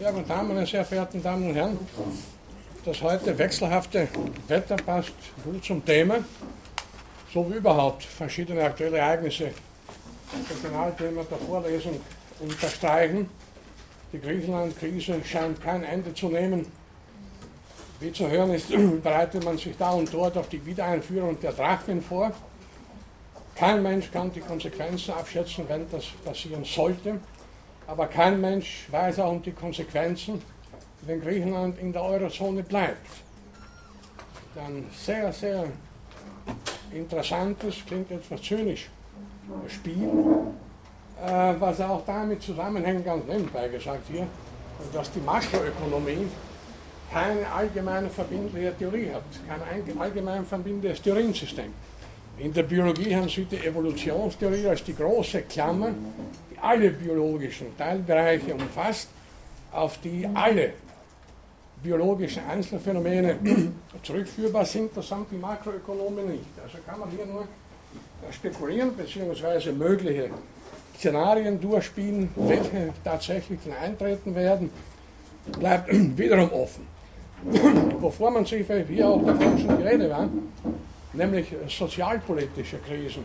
Ja, guten Tag, meine sehr verehrten Damen und Herren. Das heute wechselhafte Wetter passt gut zum Thema, so wie überhaupt verschiedene aktuelle Ereignisse das Regionalthema der Vorlesung unterstreichen. Die Griechenland-Krise scheint kein Ende zu nehmen. Wie zu hören ist, bereitet man sich da und dort auf die Wiedereinführung der Drachmen vor. Kein Mensch kann die Konsequenzen abschätzen, wenn das passieren sollte. Aber kein Mensch weiß auch um die Konsequenzen, wenn Griechenland in der Eurozone bleibt. Ein sehr, sehr interessantes, klingt etwas zynisch, Spiel, äh, was auch damit zusammenhängt, ganz nebenbei gesagt hier, dass die Makroökonomie keine allgemeine verbindliche Theorie hat, kein allgemein verbindliches Theoriensystem. In der Biologie haben Sie die Evolutionstheorie als die große Klammer, alle biologischen Teilbereiche umfasst, auf die alle biologischen Einzelfänomene zurückführbar sind, das sind die Makroökonomen nicht. Also kann man hier nur spekulieren bzw. mögliche Szenarien durchspielen, welche tatsächlich eintreten werden, bleibt wiederum offen. Wovor man sich, wie auch davon schon die Rede war, nämlich sozialpolitische Krisen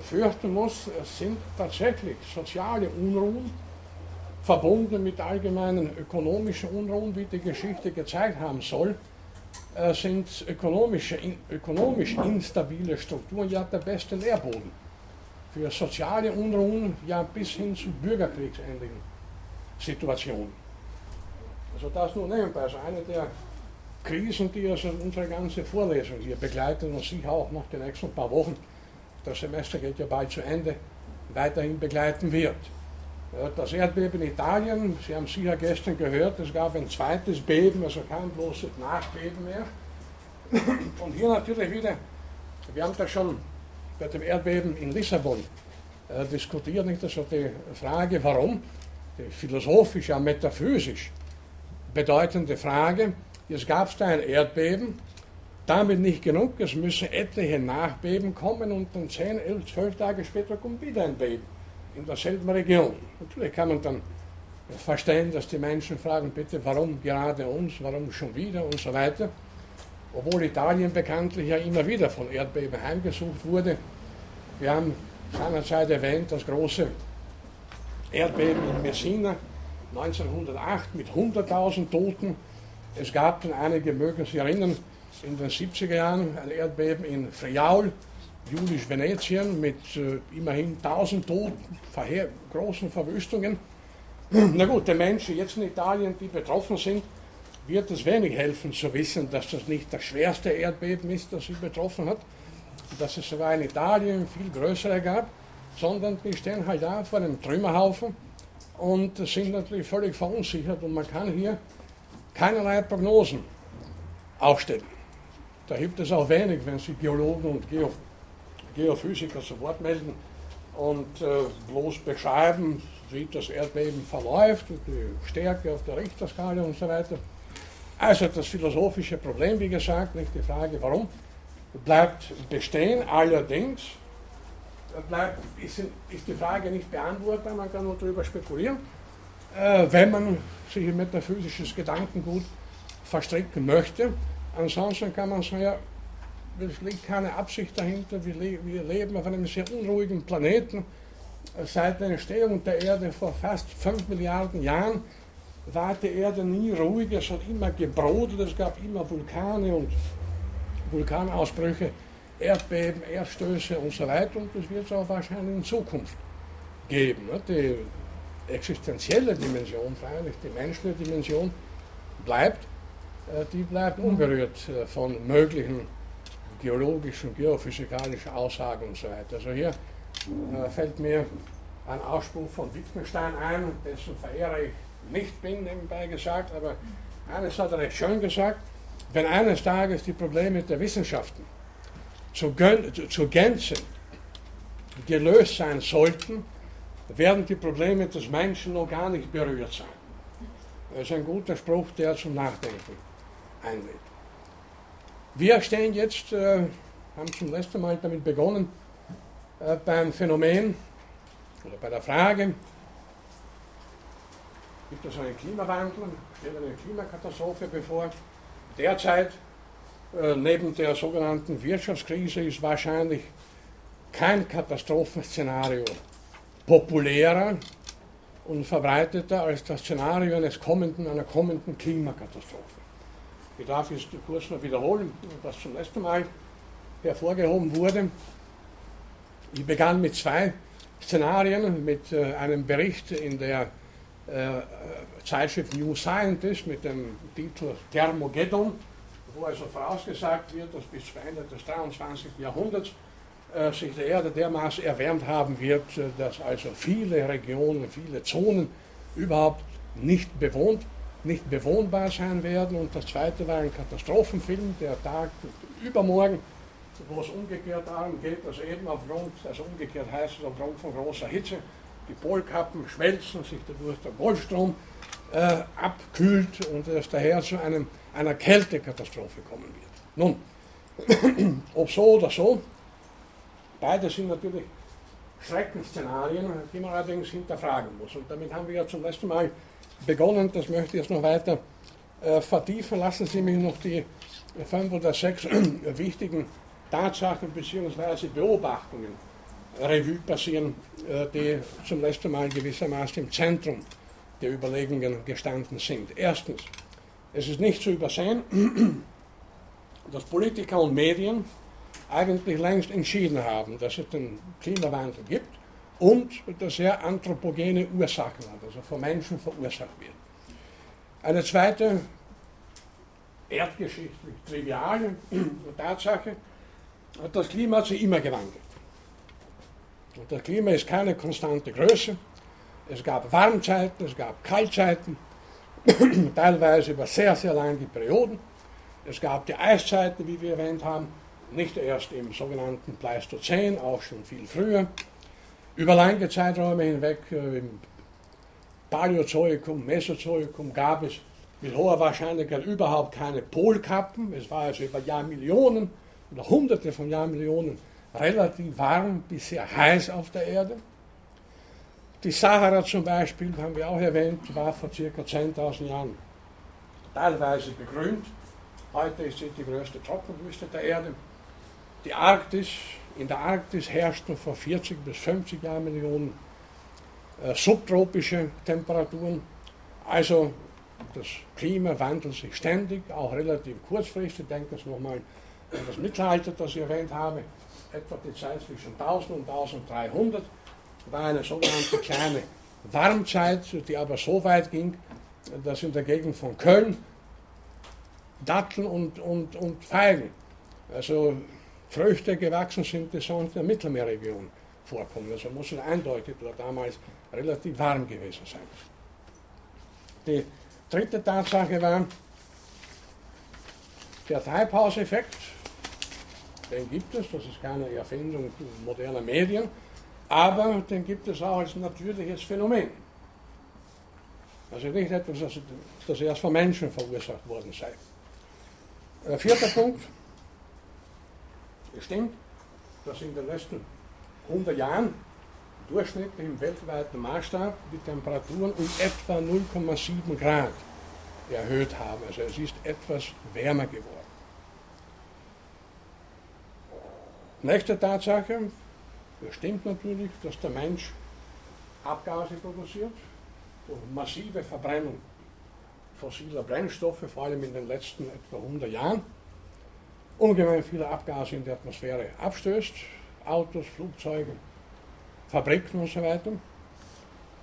fürchten muss, es sind tatsächlich soziale Unruhen, verbunden mit allgemeinen ökonomischen Unruhen, wie die Geschichte gezeigt haben soll, äh, sind ökonomische, ökonomisch instabile Strukturen ja der beste Nährboden für soziale Unruhen, ja bis hin zu bürgerkriegsähnlichen Situationen. Also das nur nebenbei, also eine der Krisen, die also unsere ganze Vorlesung hier begleitet und sicher auch noch die nächsten paar Wochen das Semester geht ja bald zu Ende, weiterhin begleiten wird. Das Erdbeben in Italien, Sie haben sicher gestern gehört, es gab ein zweites Beben, also kein bloßes Nachbeben mehr. Und hier natürlich wieder, wir haben das schon bei dem Erdbeben in Lissabon äh, diskutiert, nicht? Also die Frage, warum, die philosophisch, ja metaphysisch bedeutende Frage, jetzt gab es da ein Erdbeben, damit nicht genug, es müssen etliche Nachbeben kommen und dann 10, 11, 12 Tage später kommt wieder ein Beben in derselben Region. Natürlich kann man dann verstehen, dass die Menschen fragen, bitte, warum gerade uns, warum schon wieder und so weiter. Obwohl Italien bekanntlich ja immer wieder von Erdbeben heimgesucht wurde. Wir haben seinerzeit erwähnt, das große Erdbeben in Messina 1908 mit 100.000 Toten. Es gab dann einige, mögen sich erinnern, in den 70er Jahren ein Erdbeben in Friaul, Julisch Venetien, mit äh, immerhin 1000 Toten, verheer, großen Verwüstungen. Na gut, den Menschen jetzt in Italien, die betroffen sind, wird es wenig helfen zu wissen, dass das nicht das schwerste Erdbeben ist, das sie betroffen hat, dass es sogar in Italien viel größere gab, sondern die stehen halt da vor einem Trümmerhaufen und sind natürlich völlig verunsichert und man kann hier keinerlei Prognosen aufstellen. Da hilft es auch wenig, wenn sich Geologen und Geo Geophysiker zu Wort melden und äh, bloß beschreiben, wie das Erdbeben verläuft, die Stärke auf der Richterskala und so weiter. Also das philosophische Problem, wie gesagt, nicht die Frage, warum, bleibt bestehen. Allerdings bleibt, ist, die Frage nicht beantwortbar, man kann nur darüber spekulieren, äh, wenn man sich in metaphysisches Gedankengut verstricken möchte. Ansonsten kann man sagen, ja, es liegt keine Absicht dahinter. Wir, le wir leben auf einem sehr unruhigen Planeten. Seit der Entstehung der Erde vor fast 5 Milliarden Jahren war die Erde nie ruhig. Es hat immer gebrodelt, es gab immer Vulkane und Vulkanausbrüche, Erdbeben, Erdstöße und so weiter. Und das wird es auch wahrscheinlich in Zukunft geben. Die existenzielle Dimension, freilich die menschliche Dimension, bleibt. Äh, die bleibt unberührt äh, von möglichen geologischen, geophysikalischen Aussagen und so weiter. Also hier äh, fällt mir ein Ausspruch von Wittgenstein ein, dessen Verehrer ich nicht bin, nebenbei gesagt, aber eines hat er recht schön gesagt, wenn eines Tages die Probleme der Wissenschaften zur Gänze gelöst sein sollten, werden die Probleme des Menschen noch gar nicht berührt sein. Das ist ein guter Spruch, der zum Nachdenken einlädt. Wir stehen jetzt, äh, haben zum letzten Mal damit begonnen, äh, beim Phänomen oder bei der Frage, gibt es einen Klimawandel, steht eine Klimakatastrophe bevor. Derzeit, äh, neben der sogenannten Wirtschaftskrise, ist wahrscheinlich kein Katastrophenszenario populärer und verbreiteter als das Szenario eines kommenden, einer kommenden Klimakatastrophe. Ich darf jetzt kurz noch wiederholen, was zum letzten Mal hervorgehoben wurde. Ich begann mit zwei Szenarien, mit äh, einem Bericht in der äh, Zeitschrift New Scientist mit dem Titel Thermogeddon, wo also vorausgesagt wird, dass bis zum Ende des 23. Jahrhunderts äh, sich die Erde dermaßen erwärmt haben wird, dass also viele Regionen, viele Zonen überhaupt nicht bewohnt, nicht bewohnbar sein werden. Und das zweite war ein Katastrophenfilm, der Tag übermorgen, wo es umgekehrt darum geht, dass eben aufgrund, also umgekehrt heißt es aufgrund von großer Hitze, die Polkappen schmelzen, sich dadurch der Golfstrom äh, abkühlt und es daher zu einem, einer Kältekatastrophe kommen wird. Nun, ob so oder so, beide sind natürlich Schreckensszenarien, die man allerdings hinterfragen muss. Und damit haben wir ja zum letzten Mal begonnen, das möchte ich jetzt noch weiter äh, vertiefen. Lassen Sie mich noch die fünf oder sechs wichtigen Tatsachen bzw. Beobachtungen Revue passieren, äh, die zum letzten Mal gewissermaßen im Zentrum der Überlegungen gestanden sind. Erstens, es ist nicht zu übersehen, dass Politiker und Medien eigentlich längst entschieden haben, dass es den Klimawandel gibt und dass er anthropogene Ursachen hat, also von Menschen verursacht wird. Eine zweite erdgeschichtlich triviale Tatsache, das Klima hat sich immer gewandelt. Das Klima ist keine konstante Größe. Es gab Warmzeiten, es gab Kaltzeiten, teilweise über sehr, sehr lange Perioden. Es gab die Eiszeiten, wie wir erwähnt haben, nicht erst im sogenannten Pleistozän, auch schon viel früher. Über lange Zeiträume hinweg, äh, im Paläozoikum, Mesozoikum, gab es mit hoher Wahrscheinlichkeit überhaupt keine Polkappen. Es war also über Jahrmillionen oder Hunderte von Jahrmillionen relativ warm bis sehr heiß auf der Erde. Die Sahara zum Beispiel, haben wir auch erwähnt, war vor ca. 10.000 Jahren teilweise begrünt. Heute ist sie die größte Trockenwüste der Erde. Die Arktis, in der Arktis herrschten vor 40 bis 50 Jahrmillionen äh, subtropische Temperaturen. Also das Klima wandelt sich ständig, auch relativ kurzfristig. Denken Sie nochmal an das Mittelalter, das ich erwähnt habe etwa die Zeit zwischen 1000 und 1300, war eine sogenannte kleine Warmzeit, die aber so weit ging, dass in der Gegend von Köln Datteln und, und, und Feigen, also Früchte gewachsen sind, die sonst in der Mittelmeerregion vorkommen. Also muss es eindeutig dort damals relativ warm gewesen sein. Die dritte Tatsache war der Treibhauseffekt, den gibt es, das ist keine Erfindung moderner Medien, aber den gibt es auch als natürliches Phänomen. Also nicht etwas, das, das erst von Menschen verursacht worden sei. Äh, vierter Punkt. Es stimmt, dass in den letzten 100 Jahren durchschnittlich im weltweiten Maßstab die Temperaturen um etwa 0,7 Grad erhöht haben. Also es ist etwas wärmer geworden. Nächste Tatsache, es stimmt natürlich, dass der Mensch Abgase produziert durch massive Verbrennung fossiler Brennstoffe, vor allem in den letzten etwa 100 Jahren, ungemein viele Abgase in die Atmosphäre abstößt, Autos, Flugzeuge, Fabriken und so weiter.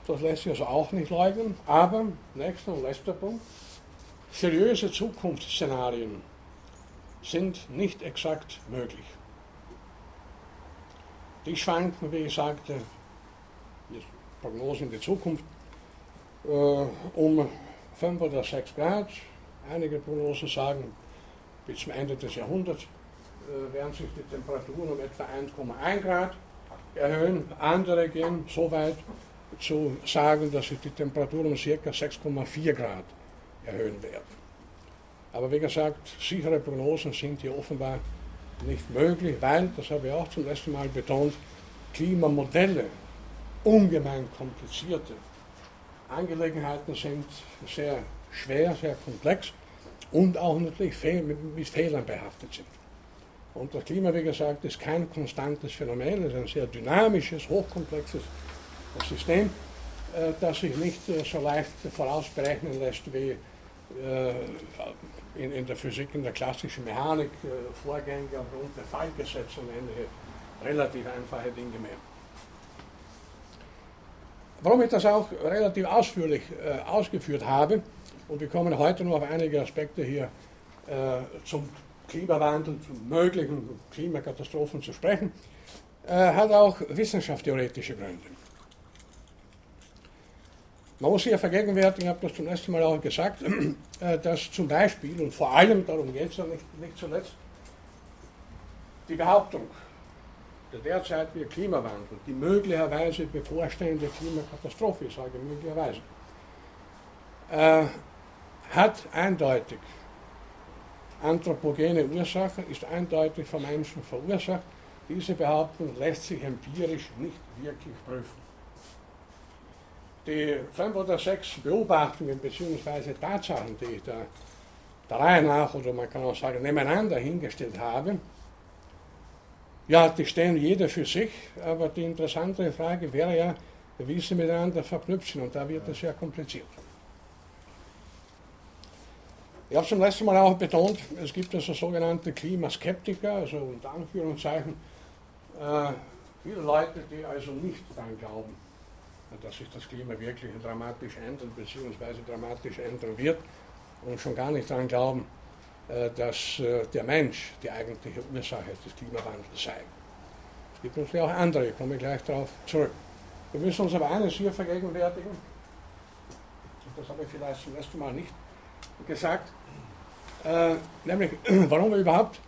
Das lässt sich also auch nicht leugnen. Aber, nächster und letzter Punkt, seriöse Zukunftsszenarien sind nicht exakt möglich. Die schwanken, wie ich sagte, Prognosen in die Zukunft, äh, um 5 oder 6 Grad. Einige Prognosen sagen, bis zum Ende des Jahrhunderts äh, werden sich die Temperaturen um etwa 1,1 Grad erhöhen. Andere gehen so weit zu sagen, dass sich die Temperaturen um ca. 6,4 Grad erhöhen werden. Aber wie gesagt, sichere Prognosen sind hier offenbar nicht möglich, weil, das habe ich auch zum letzten Mal betont, Klimamodelle ungemein komplizierte Angelegenheiten sind sehr schwer, sehr komplex und auch natürlich mit Fehlern behaftet sind. Und das Klima, wie gesagt, ist kein konstantes Phänomen, es ist ein sehr dynamisches, hochkomplexes System, äh, das sich nicht äh, so leicht vorausberechnen lässt wie äh, in, der Physik, in der klassischen Mechanik, Vorgänge aufgrund der Fallgesetze und ähnliche relativ einfache Dinge mehr. Warum ich das auch relativ ausführlich ausgeführt habe, und wir kommen heute nur auf einige Aspekte hier zum Klimawandel, zu möglichen Klimakatastrophen zu sprechen, äh, hat auch wissenschaftstheoretische Gründe. Man muss ja vergegenwärtigen, ich habe das zum ersten Mal auch gesagt, äh, dass zum Beispiel, und vor allem darum geht es ja nicht, nicht zuletzt, die Behauptung der derzeitige Klimawandel, die möglicherweise bevorstehende Klimakatastrophe, ich sage möglicherweise, äh, hat eindeutig anthropogene Ursache ist eindeutig vom Menschen verursacht. Diese Behauptung lässt sich empirisch nicht wirklich prüfen. Die fünf oder sechs Beobachtungen bzw. Tatsachen, die ich da der Reihe nach oder man kann auch sagen nebeneinander hingestellt habe, ja, die stehen jeder für sich, aber die interessantere Frage wäre ja, wie sie miteinander verknüpft sind und da wird es sehr kompliziert. Ich habe zum letzten Mal auch betont, es gibt also sogenannte Klimaskeptiker, also unter Anführungszeichen, äh, viele Leute, die also nicht daran glauben, dass sich das Klima wirklich dramatisch ändern bzw. dramatisch ändern wird und schon gar nicht daran glauben, äh, dass äh, der Mensch die eigentliche Ursache des Klimawandels sei. Es gibt natürlich auch andere, ich komme gleich darauf zurück. Wir müssen uns aber eines hier vergegenwärtigen, und das habe ich vielleicht zum ersten Mal nicht gesagt, äh, nämlich warum wir überhaupt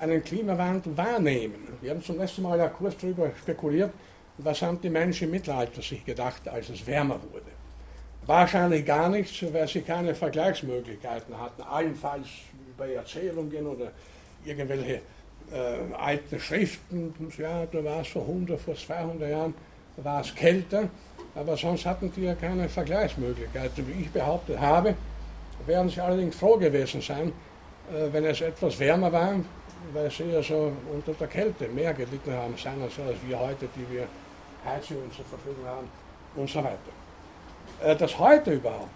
einen Klimawandel wahrnehmen. Wir haben zum letzten Mal ja kurz darüber spekuliert, was haben die Menschen im Mittelalter sich gedacht, als es wärmer wurde. Wahrscheinlich gar nichts, weil sie keine Vergleichsmöglichkeiten hatten, allenfalls über Erzählungen oder irgendwelche äh, alten Schriften. Ja, da war es vor 100, vor 200 Jahren, war es kälter, aber sonst hatten die ja keine Vergleichsmöglichkeiten. Wie ich behauptet habe, werden sie allerdings froh gewesen sein, äh, wenn es etwas wärmer war, weil sie ja so unter der Kälte mehr gelitten haben, sein als wir heute, die wir Heizungen zur Verfügung haben und so weiter. Äh, dass heute überhaupt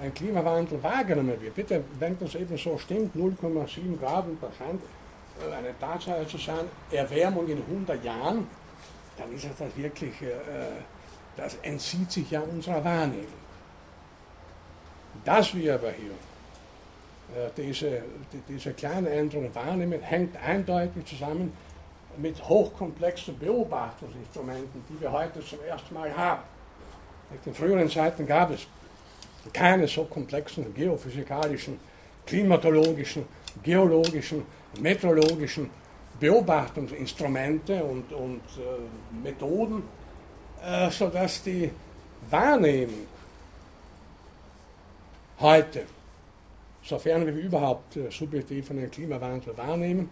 ein Klimawandel wahrgenommen wird, bitte, wenn das eben so stimmt, 0,7 Grad und das scheint äh, eine Tatsache zu sein, Erwärmung in 100 Jahren, dann ist das wirklich, das entzieht sich ja unserer Wahrnehmung. Dass wir aber hier äh, diese, diese kleine Änderung wahrnehmen, hängt eindeutig zusammen mit hochkomplexen Beobachtungsinstrumenten, die wir heute zum ersten Mal haben. In früheren Zeiten gab es keine so komplexen geophysikalischen, klimatologischen, geologischen, meteorologischen Beobachtungsinstrumente und, und äh, Methoden, äh, sodass die Wahrnehmung heute, sofern wir überhaupt äh, subjektiv einen Klimawandel wahrnehmen,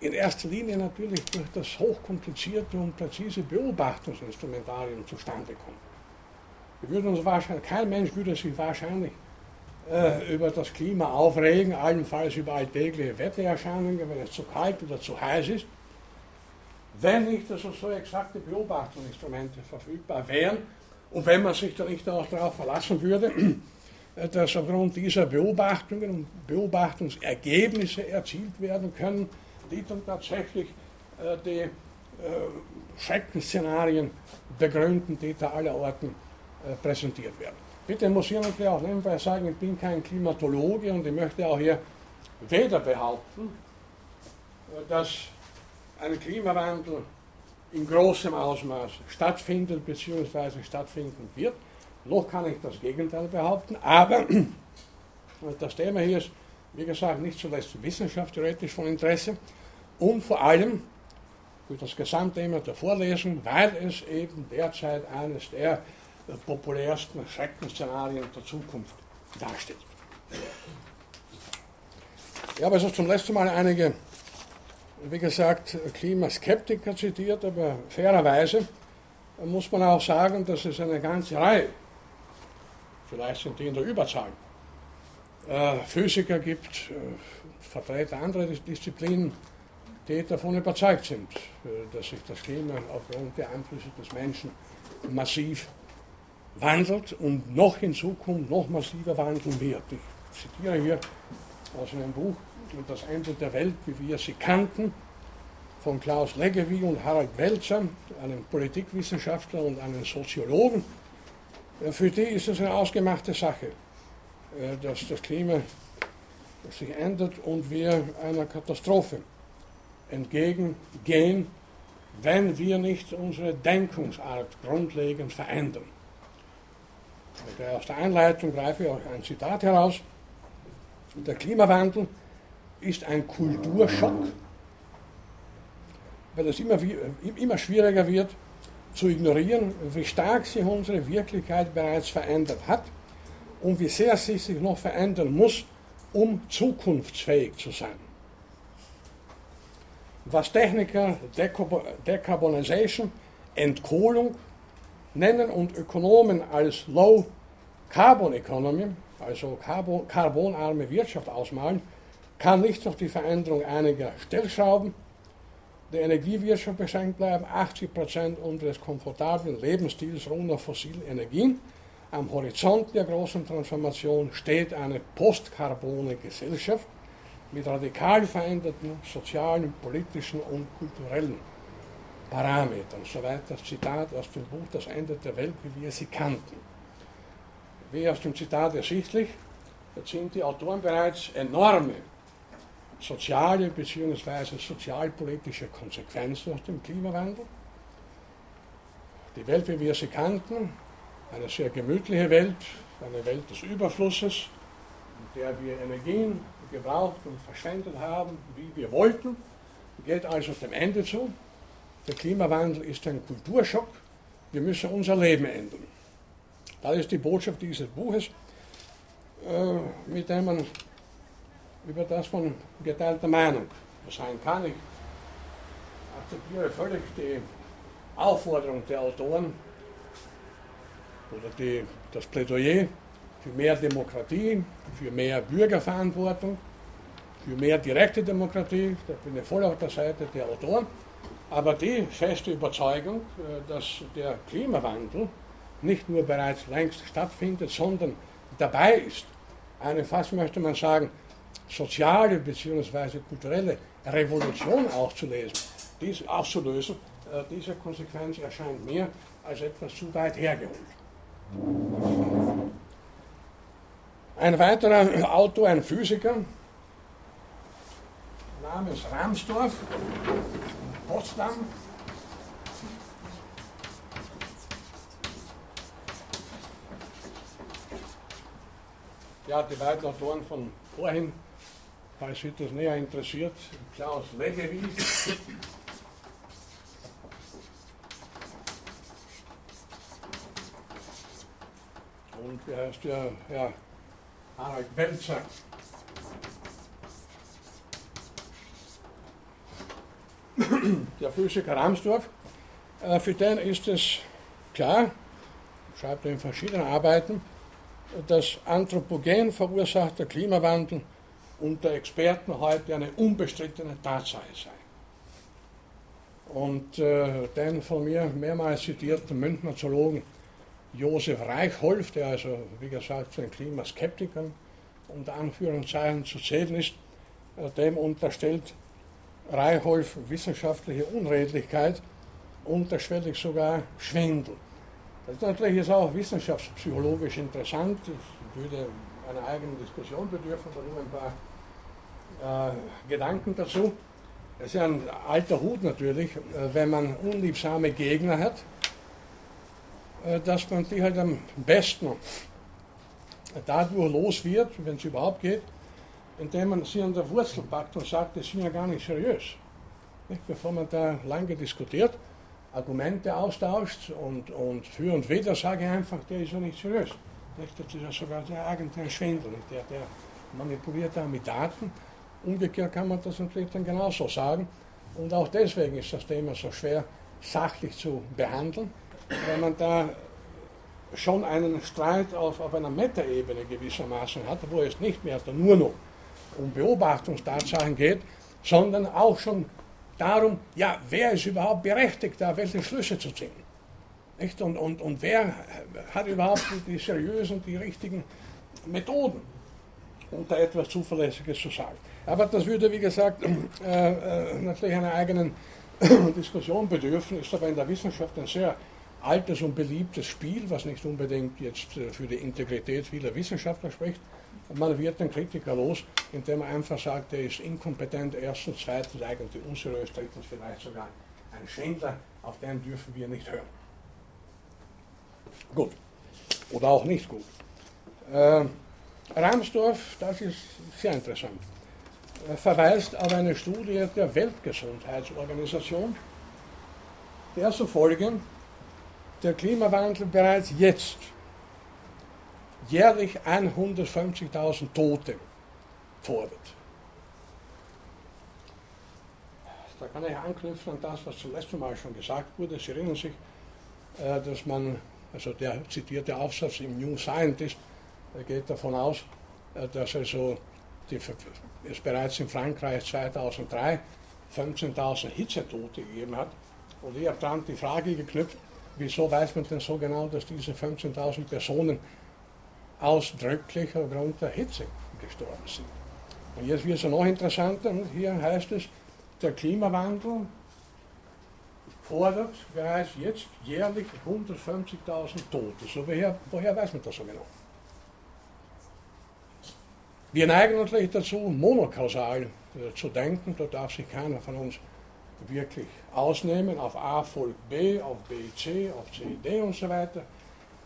in erster Linie natürlich durch das hochkomplizierte und präzise Beobachtungsinstrumentarium zustande kommt. Wir würden uns wahrscheinlich, kein Mensch würde sich wahrscheinlich äh, über das Klima aufregen, allenfalls über alltägliche Wettererscheinungen, wenn es zu kalt oder zu heiß ist, wenn nicht also so exakte Beobachtungsinstrumente verfügbar wären und wenn man sich dann nicht auch darauf verlassen würde, dass aufgrund dieser Beobachtungen und Beobachtungsergebnisse erzielt werden können, die dann tatsächlich äh, die äh, Schreckensszenarien begründen, die da aller Orten äh, präsentiert werden. Bitte muss ich natürlich auch nebenbei sagen, ich bin kein Klimatologe und ich möchte auch hier weder behaupten, dass ein Klimawandel in großem Ausmaß stattfindet bzw. stattfinden wird, noch kann ich das Gegenteil behaupten, aber das Thema hier ist, wie gesagt, nicht zuletzt wissenschaftstheoretisch von Interesse und vor allem für das Gesamtthema der Vorlesung, weil es eben derzeit eines der populärsten Schreckensszenarien der Zukunft darstellt. Ich habe also zum letzten Mal einige, wie gesagt, Klimaskeptiker zitiert, aber fairerweise muss man auch sagen, dass es eine ganze Reihe Vielleicht sind die in der Überzahl. Äh, Physiker gibt, äh, Vertreter anderer Disziplinen, die davon überzeugt sind, äh, dass sich das Klima aufgrund der Einflüsse des Menschen massiv wandelt und noch in Zukunft noch massiver wandeln wird. Ich zitiere hier aus einem Buch Das Ende der Welt, wie wir sie kannten, von Klaus Leggevi und Harald Welzer, einem Politikwissenschaftler und einem Soziologen. Für die ist es eine ausgemachte Sache, äh, dass das Klima sich ändert und wir einer Katastrophe entgegengehen, wenn wir nicht unsere Denkungsart grundlegend verändern. Aus der Einleitung greife ich auch ein Zitat heraus. Der Klimawandel ist ein Kulturschock, weil es immer, immer schwieriger wird zu ignorieren, wie stark sich unsere Wirklichkeit bereits verändert hat und wie sehr sie sich noch verändern muss, um zukunftsfähig zu sein. Was Techniker Decarbonization, Entkohlung nennen und Ökonomen als Low Carbon Economy, also carbonarme Wirtschaft ausmalen, kann nicht auf die Veränderung einiger Stellschrauben der Energiewirtschaft beschränkt bleiben. 80 Prozent unseres komfortablen Lebensstils auf fossilen Energien. Am Horizont der großen Transformation steht eine postkarbone Gesellschaft mit radikal veränderten sozialen, politischen und kulturellen Parametern. Soweit das Zitat aus dem Buch Das Ende der Welt, wie wir sie kannten. Wie aus dem Zitat ersichtlich, sind die Autoren bereits enorme soziale bzw. sozialpolitische Konsequenzen aus dem Klimawandel. Die Welt, wie wir sie kannten, eine sehr gemütliche Welt, eine Welt des Überflusses, in der wir Energien gebraucht und verschwendet haben, wie wir wollten, geht also dem Ende zu. Der Klimawandel ist ein Kulturschock. Wir müssen unser Leben ändern. Das ist die Botschaft dieses Buches, äh, mit dem man über das man geteilter Meinung sein kann. Ich akzeptiere völlig die Aufforderung der Autoren oder die, das Plädoyer für mehr Demokratie, für mehr Bürgerverantwortung, für mehr direkte Demokratie. Da bin ich voll auf der Seite der Autoren. Aber die feste Überzeugung, äh, dass der Klimawandel nicht nur bereits längst stattfindet, sondern dabei ist, eine fast möchte man sagen, soziale bzw. kulturelle Revolution auszulesen, dies, auszulösen, äh, diese Konsequenz erscheint mir als etwas zu weit hergeholt. Ein weiterer Autor, ein Physiker, namens Ramsdorf, Potsdam, ja, die beiden Autoren von vorhin falls Sie das näher interessiert, Klaus Leggewies. Und wie heißt der Herr Harald Welzer? Der Physiker Ramsdorf, äh, für den ist es klar, schreibt er in verschiedenen Arbeiten, dass anthropogen verursachter Klimawandel unter Experten heute eine unbestrittene Tatsache sei. Und äh, den von mir mehrmals zitierten Münchner Zoologen Josef Reichholf, der also, wie gesagt, zu den Klimaskeptikern unter Anführungszeichen zu zählen ist, äh, dem unterstellt Reichholf wissenschaftliche Unredlichkeit, unterschwellig sogar Schwindel. Das ist natürlich ist auch wissenschaftspsychologisch interessant, das würde einer eigenen Diskussion bedürfen, aber nur ein paar äh, Gedanken dazu. Es ist ja ein alter Hut natürlich, äh, wenn man unliebsame Gegner hat, äh, dass man die halt am besten dadurch los wird, wenn es überhaupt geht, indem man sie an der Wurzel packt und sagt, das sind ja gar nicht seriös. Nicht? Bevor man da lange diskutiert, Argumente austauscht und, und für und wider, sage ich einfach, der ist ja nicht seriös. Nicht? Das ist ja sogar der eigentliche Schwindel. Der, der manipuliert da mit Daten Umgekehrt kann man das natürlich dann genauso sagen. Und auch deswegen ist das Thema so schwer sachlich zu behandeln, weil man da schon einen Streit auf, auf einer Metaebene gewissermaßen hat, wo es nicht mehr nur noch um Beobachtungstatsachen geht, sondern auch schon darum, ja, wer ist überhaupt berechtigt, da welche Schlüsse zu ziehen. Nicht? Und, und, und wer hat überhaupt die, die seriösen, die richtigen Methoden, um da etwas Zuverlässiges zu sagen. Aber das würde, wie gesagt, äh, äh, natürlich einer eigenen Diskussion bedürfen, ist aber in der Wissenschaft ein sehr altes und beliebtes Spiel, was nicht unbedingt jetzt äh, für die Integrität vieler Wissenschaftler spricht. Man wird den Kritiker los, indem man einfach sagt, er ist inkompetent, erstens, zweitens eigentlich unseriös, drittens vielleicht sogar ein Schändler, auf den dürfen wir nicht hören. Gut. Oder auch nicht gut. Äh, Ramsdorff, das ist sehr interessant, verweist auf eine Studie der Weltgesundheitsorganisation, der zufolge der Klimawandel bereits jetzt jährlich 150.000 Tote fordert. Da kann ich anknüpfen an das, was zum letzten Mal schon gesagt wurde. Sie erinnern sich, äh, dass man, also der zitierte Aufsatz im New Scientist, geht davon aus, äh, dass also die, es bereits in Frankreich 2003 15.000 Hitzetote gegeben hat. Und ich habe dann die Frage geknüpft, wieso weiß man denn so genau, dass diese 15.000 Personen ausdrücklich aufgrund der Hitze gestorben sind. Und jetzt wird es noch interessanter, hier heißt es, der Klimawandel fordert bereits jetzt jährlich 150.000 Tote. So woher, woher weiß man das so genau? Wir neigen natürlich dazu, monokausal äh, zu denken, da darf sich keiner von uns wirklich ausnehmen, auf A folgt B, auf B C, auf C D und so weiter.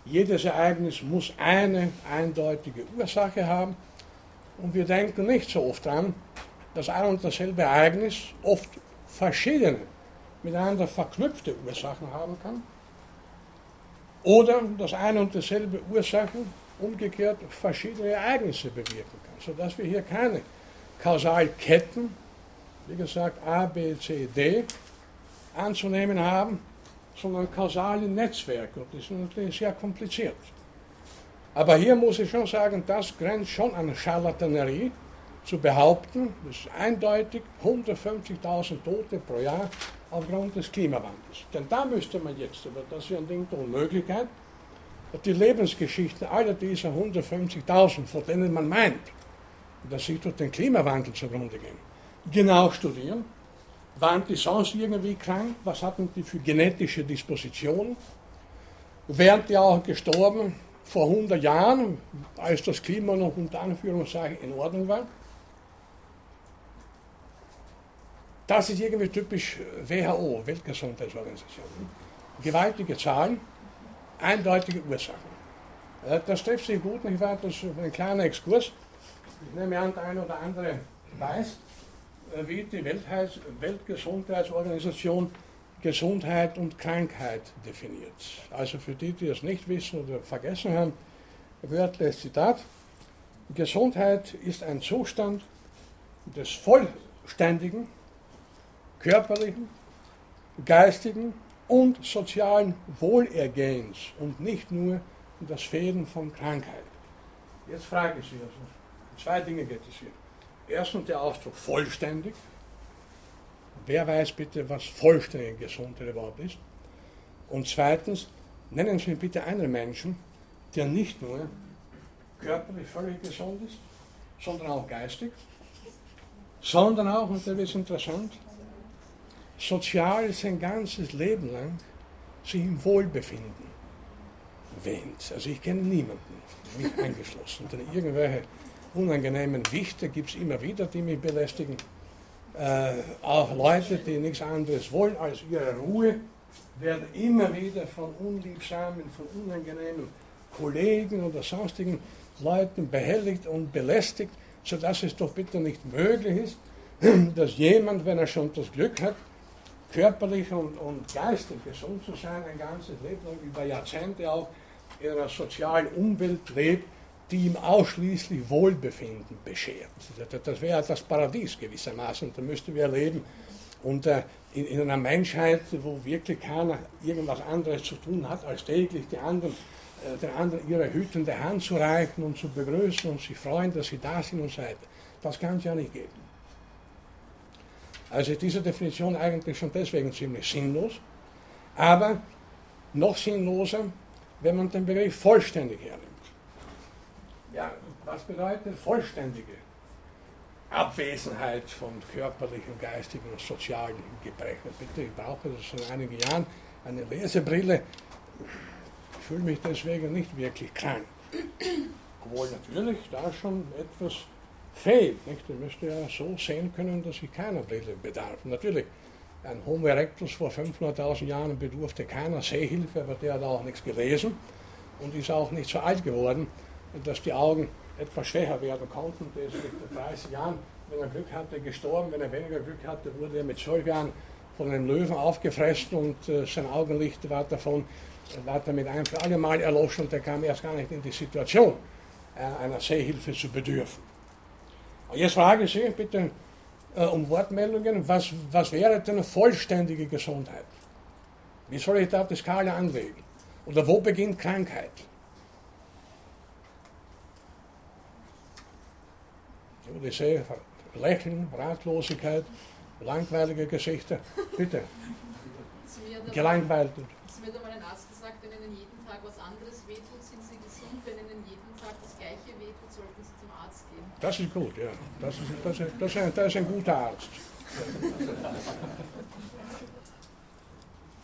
Jedes Ereignis muss eine eindeutige Ursache haben und wir denken nicht so oft daran, dass ein und dasselbe Ereignis oft verschiedene, miteinander verknüpfte Ursachen haben kann. Oder dass eine und dieselbe Ursache umgekehrt verschiedene Ereignisse bewirken kann, sodass wir hier keine Kausalketten, wie gesagt A, B, C, D, anzunehmen haben, sondern kausale Netzwerke. Und das ist natürlich sehr kompliziert. Aber hier muss ich schon sagen, das grenzt schon an Charlatanerie, zu behaupten, das ist eindeutig 150.000 Tote pro Jahr aufgrund des Klimawandels. Denn da müsste man jetzt, aber das ist ein Ding der Unmöglichkeit, die Lebensgeschichten aller dieser 150.000, von denen man meint, dass sie durch den Klimawandel zugrunde gehen, genau studieren waren die sonst irgendwie krank? Was hatten die für genetische Dispositionen? Wären die auch gestorben vor 100 Jahren, als das Klima noch unter Anführungszeichen in Ordnung war? Das ist irgendwie typisch WHO, Weltgesundheitsorganisation. Gewaltige Zahlen, eindeutige Ursachen. Das trifft sich gut, nicht wahr? Das ist ein kleiner Exkurs. Ich nehme an, der eine oder andere weiß, wie die Weltgesundheitsorganisation Gesundheit und Krankheit definiert. Also für die, die es nicht wissen oder vergessen haben, wörtliches Zitat. Gesundheit ist ein Zustand des vollständigen, körperlichen, geistigen und sozialen Wohlergehens und nicht nur das Fehlen von Krankheit. Jetzt frage ich Sie also, zwei Dinge geht es hier. Erstens der Ausdruck vollständig. Wer weiß bitte, was vollständige Gesundheit überhaupt ist? Und zweitens, nennen Sie mir bitte einen Menschen, der nicht nur körperlich völlig gesund ist, sondern auch geistig, sondern auch, und das ist interessant, sozial sein ganzes Leben lang sich im Wohlbefinden wähnt. Also ich kenne niemanden, mich eingeschlossen, der irgendwelche unangenehmen Wichte gibt es immer wieder, die mich belästigen. Äh, auch Leute, die nichts anderes wollen als ihre Ruhe, werden immer wieder von unliebsamen, von unangenehmen Kollegen oder sonstigen Leuten behelligt und belästigt, sodass es doch bitte nicht möglich ist, dass jemand, wenn er schon das Glück hat, körperlich und, und geistig gesund zu sein, ein ganzes Leben lang, über Jahrzehnte auch in einer sozialen Umwelt lebt, die ihm ausschließlich Wohlbefinden beschert. Das wäre das Paradies gewissermaßen, da müssten wir leben. Und in, in, einer Menschheit, wo wirklich keiner irgendwas anderes zu tun hat, als täglich die anderen äh, den anderen ihre hütende Hand zu reichen und zu begrüßen und sich freuen, dass sie da sind und so weiter. Das kann es ja nicht geben. Also ist diese Definition eigentlich schon deswegen ziemlich sinnlos, aber noch sinnloser, wenn man den Begriff vollständig hernimmt. Ja, was bedeutet vollständige Abwesenheit von körperlichen, geistigen und sozialen Gebrechen? Bitte, ich brauche das seit einigen Jahren eine Lesebrille. Ich fühle mich deswegen nicht wirklich krank. Obwohl natürlich da schon etwas fehlt. Nicht? Ich müsste ja so sehen können, dass ich keiner Brille bedarf. Natürlich, ein Homo erectus vor 500.000 Jahren bedurfte keiner Sehhilfe, aber der hat auch nichts gelesen und ist auch nicht so alt geworden, dass die Augen etwas schwächer werden konnten. Der ist mit 30 Jahren, wenn er Glück hatte, gestorben. Wenn er weniger Glück hatte, wurde er mit 12 Jahren von einem Löwen aufgefressen und äh, sein Augenlicht war davon war damit ein für alle Mal erloschen und er kam erst gar nicht in die Situation, äh, einer Sehhilfe zu bedürfen. Jetzt frage ich Sie bitte äh, um Wortmeldungen, was, was wäre denn eine vollständige Gesundheit? Wie soll ich da die Skala anlegen? Oder wo beginnt Krankheit? Ich sehe Lächeln, Ratlosigkeit, langweilige Geschichte. Bitte. Gelangweilt. Es wird einmal ein Arzt gesagt, wenn Ihnen jeden Tag was anderes wehtut, sind Sie gesund. Wenn Ihnen jeden Tag das Gleiche wehtut, sollten Sie zum Arzt gehen. Das ist gut, ja. Das ist, das ist, das ist, ein, das ist ein guter Arzt.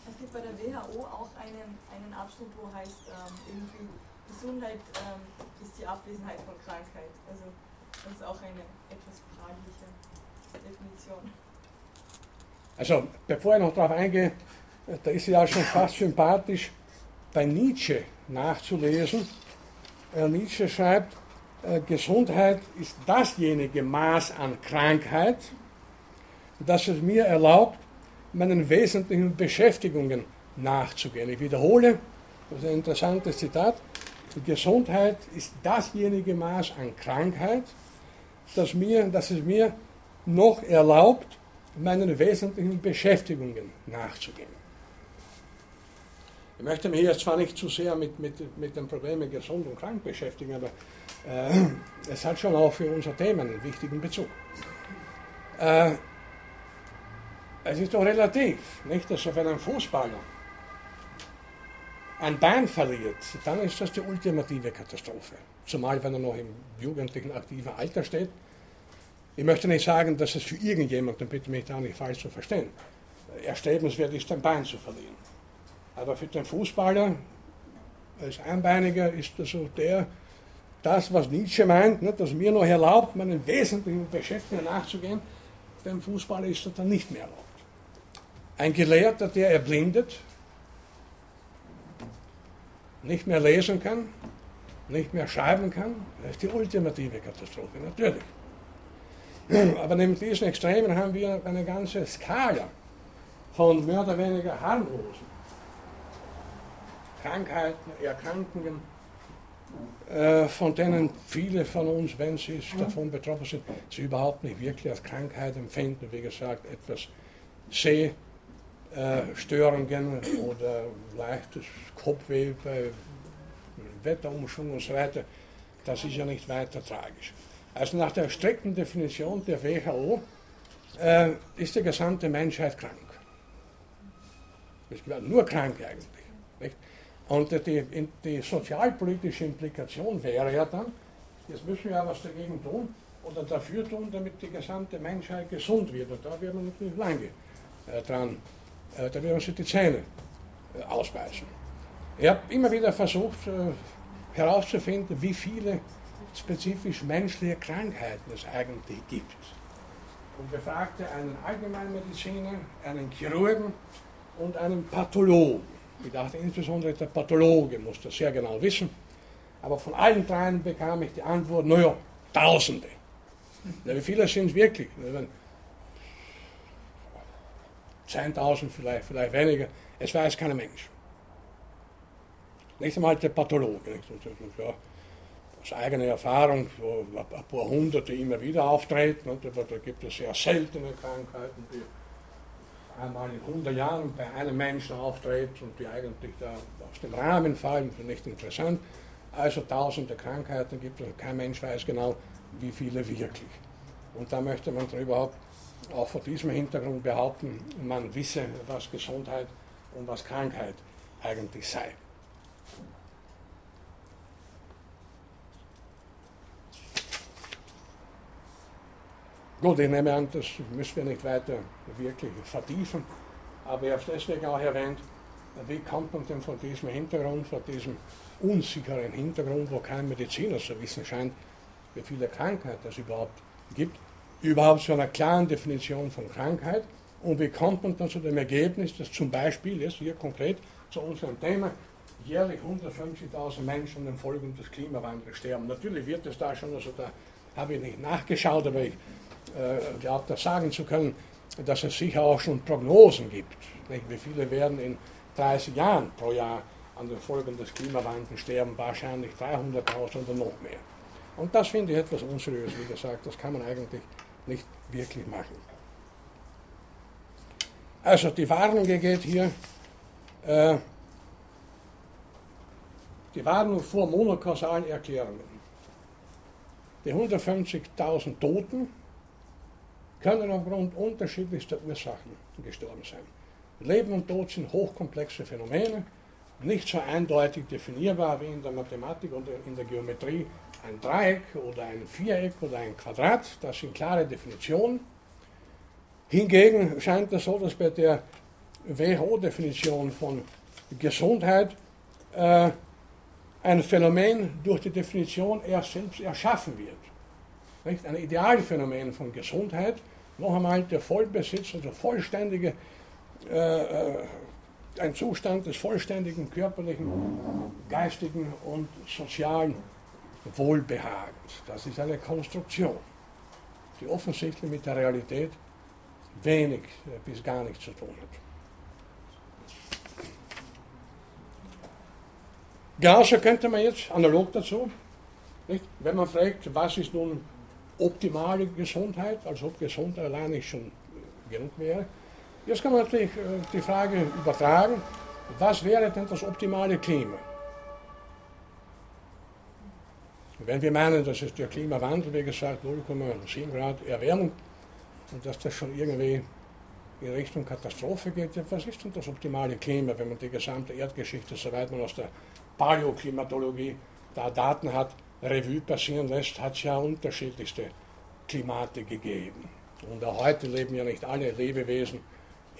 Es gibt bei der WHO auch einen, einen Abschnitt, wo heißt ähm, irgendwie Gesundheit ähm, ist die Abwesenheit von Krankheit. Also das ist auch eine etwas fragliche Definition. Also, bevor ich noch darauf eingehe, da ist ja schon fast sympathisch bei Nietzsche nachzulesen. Äh, Nietzsche schreibt, äh, Gesundheit ist dasjenige Maß an Krankheit, das es mir erlaubt, meinen wesentlichen Beschäftigungen nachzugehen. Ich wiederhole, das ist ein interessantes Zitat, Gesundheit ist dasjenige Maß an Krankheit, das, mir, das es mir noch erlaubt, meinen wesentlichen Beschäftigungen nachzugehen. Ich möchte mich jetzt zwar nicht zu sehr mit, mit, mit den Problemen gesund und krank beschäftigen, aber äh, es hat schon auch für unser Thema einen wichtigen Bezug. Äh, es ist doch relativ, nicht, dass wenn ein Fußballer ein Bein verliert, dann ist das die ultimative Katastrophe. Zumal, wenn er noch im jugendlichen, aktiven Alter steht. Ich möchte nicht sagen, dass es für irgendjemanden, bitte mich da nicht falsch zu verstehen, erstrebenswert ist, ein Bein zu verlieren. Aber für den Fußballer als Einbeiniger ist das so der, das, was Nietzsche meint, ne, dass mir noch erlaubt, meinen wesentlichen Beschäftigungen nachzugehen, dem Fußballer ist das dann nicht mehr erlaubt. Ein Gelehrter, der erblindet, nicht mehr lesen kann, nicht mehr schreiben kann, das ist die ultimative Katastrophe, natürlich. Aber neben diesen Extremen haben wir eine ganze Skala von mehr oder weniger harmlosen Krankheiten, Erkrankungen, äh, von denen viele von uns, wenn sie davon betroffen sind, sie überhaupt nicht wirklich als Krankheit empfinden. Wie gesagt, etwas Sehstörungen oder leichtes Kopfweh bei Wetterumschwung und so weiter. Das ist ja nicht weiter tragisch. Also nach der strikten Definition der WHO äh, ist die gesamte Menschheit krank. Es gibt nur krank eigentlich. Nicht? Und die, die, sozialpolitische Implikation wäre ja dann, jetzt müssen wir ja was dagegen tun oder dafür tun, damit die gesamte Menschheit gesund wird. Und da werden wir natürlich lange äh, dran, äh, da werden sich die Zähne äh, ausbeißen. Ich habe immer wieder versucht äh, herauszufinden, wie viele spezifisch menschliche Krankheiten es eigentlich gibt. Und befragte einen Allgemeinmediziner, einen Chirurgen und einen Pathologen. Ich dachte insbesondere, der Pathologe muss das sehr genau wissen. Aber von allen dreien bekam ich die Antwort, naja, Tausende. Ja, wie viele sind es wirklich? 10.000 vielleicht, vielleicht weniger. Es weiß kein Mensch. Nicht einmal der Pathologe. Ja, aus eigener Erfahrung, so ein paar hunderte immer wieder auftreten, aber da gibt es sehr seltene Krankheiten, die einmal in 100 Jahren bei einem Menschen auftritt und die eigentlich da aus dem Rahmen fallen, nicht interessant. Also tausende Krankheiten gibt es und kein Mensch weiß genau, wie viele wirklich. Und da möchte man überhaupt auch vor diesem Hintergrund behaupten, man wisse, was Gesundheit und was Krankheit eigentlich sei. Gut, ich nehme an, das müssen wir nicht weiter wirklich vertiefen, aber ich habe es deswegen auch erwähnt, wie kommt man denn von diesem Hintergrund, von diesem unsicheren Hintergrund, wo kein Mediziner so wissen scheint, wie viele Krankheiten es überhaupt gibt, überhaupt zu einer klaren Definition von Krankheit und wie kommt man dann zu dem Ergebnis, dass zum Beispiel jetzt hier konkret zu unserem Thema jährlich 150.000 Menschen an den Folgen des Klimawandels sterben. Natürlich wird es da schon, also da habe ich nicht nachgeschaut, aber ich äh, glaube, das sagen zu können, dass es sicher auch schon Prognosen gibt. Nicht? Wie viele werden in 30 Jahren pro Jahr an den Folgen des Klimawandels sterben? Wahrscheinlich 300.000 oder noch mehr. Und das finde ich etwas unseriös, wie gesagt, das kann man eigentlich nicht wirklich machen. Also die Warnung geht hier, äh, die Warnung vor monokausalen Erklärungen. Die 150.000 Toten können aufgrund unterschiedlichster Ursachen gestorben sein. Leben und Tod sind hochkomplexe Phänomene, nicht so eindeutig definierbar wie in der Mathematik oder in der Geometrie ein Dreieck oder ein Viereck oder ein Quadrat. Das sind klare Definitionen. Hingegen scheint es so, dass bei der WHO-Definition von Gesundheit äh, ein Phänomen durch die Definition erst selbst erschaffen wird. Nicht? Ein Idealphänomen von Gesundheit noch einmal der Vollbesitz, also vollständige, äh, äh, ein Zustand des vollständigen körperlichen, geistigen und sozialen Wohlbehagens. Das ist eine Konstruktion, die offensichtlich mit der Realität wenig äh, bis gar nichts zu tun hat. Genauso könnte man jetzt analog dazu, nicht, wenn man fragt, was ist nun optimale Gesundheit, als ob Gesundheit allein nicht schon genug wäre. Jetzt kann man natürlich äh, die Frage übertragen, was wäre denn das optimale Klima? Wenn wir meinen, dass es der Klimawandel, wie gesagt, 0,7 Grad Erwärmung und dass das schon irgendwie in Richtung Katastrophe geht, ja, was ist denn das optimale Klima, wenn man die gesamte Erdgeschichte, soweit man aus der Paläoklimatologie da Daten hat, Revue passieren lässt, hat es ja unterschiedlichste Klimate gegeben. Und auch heute leben ja nicht alle Lebewesen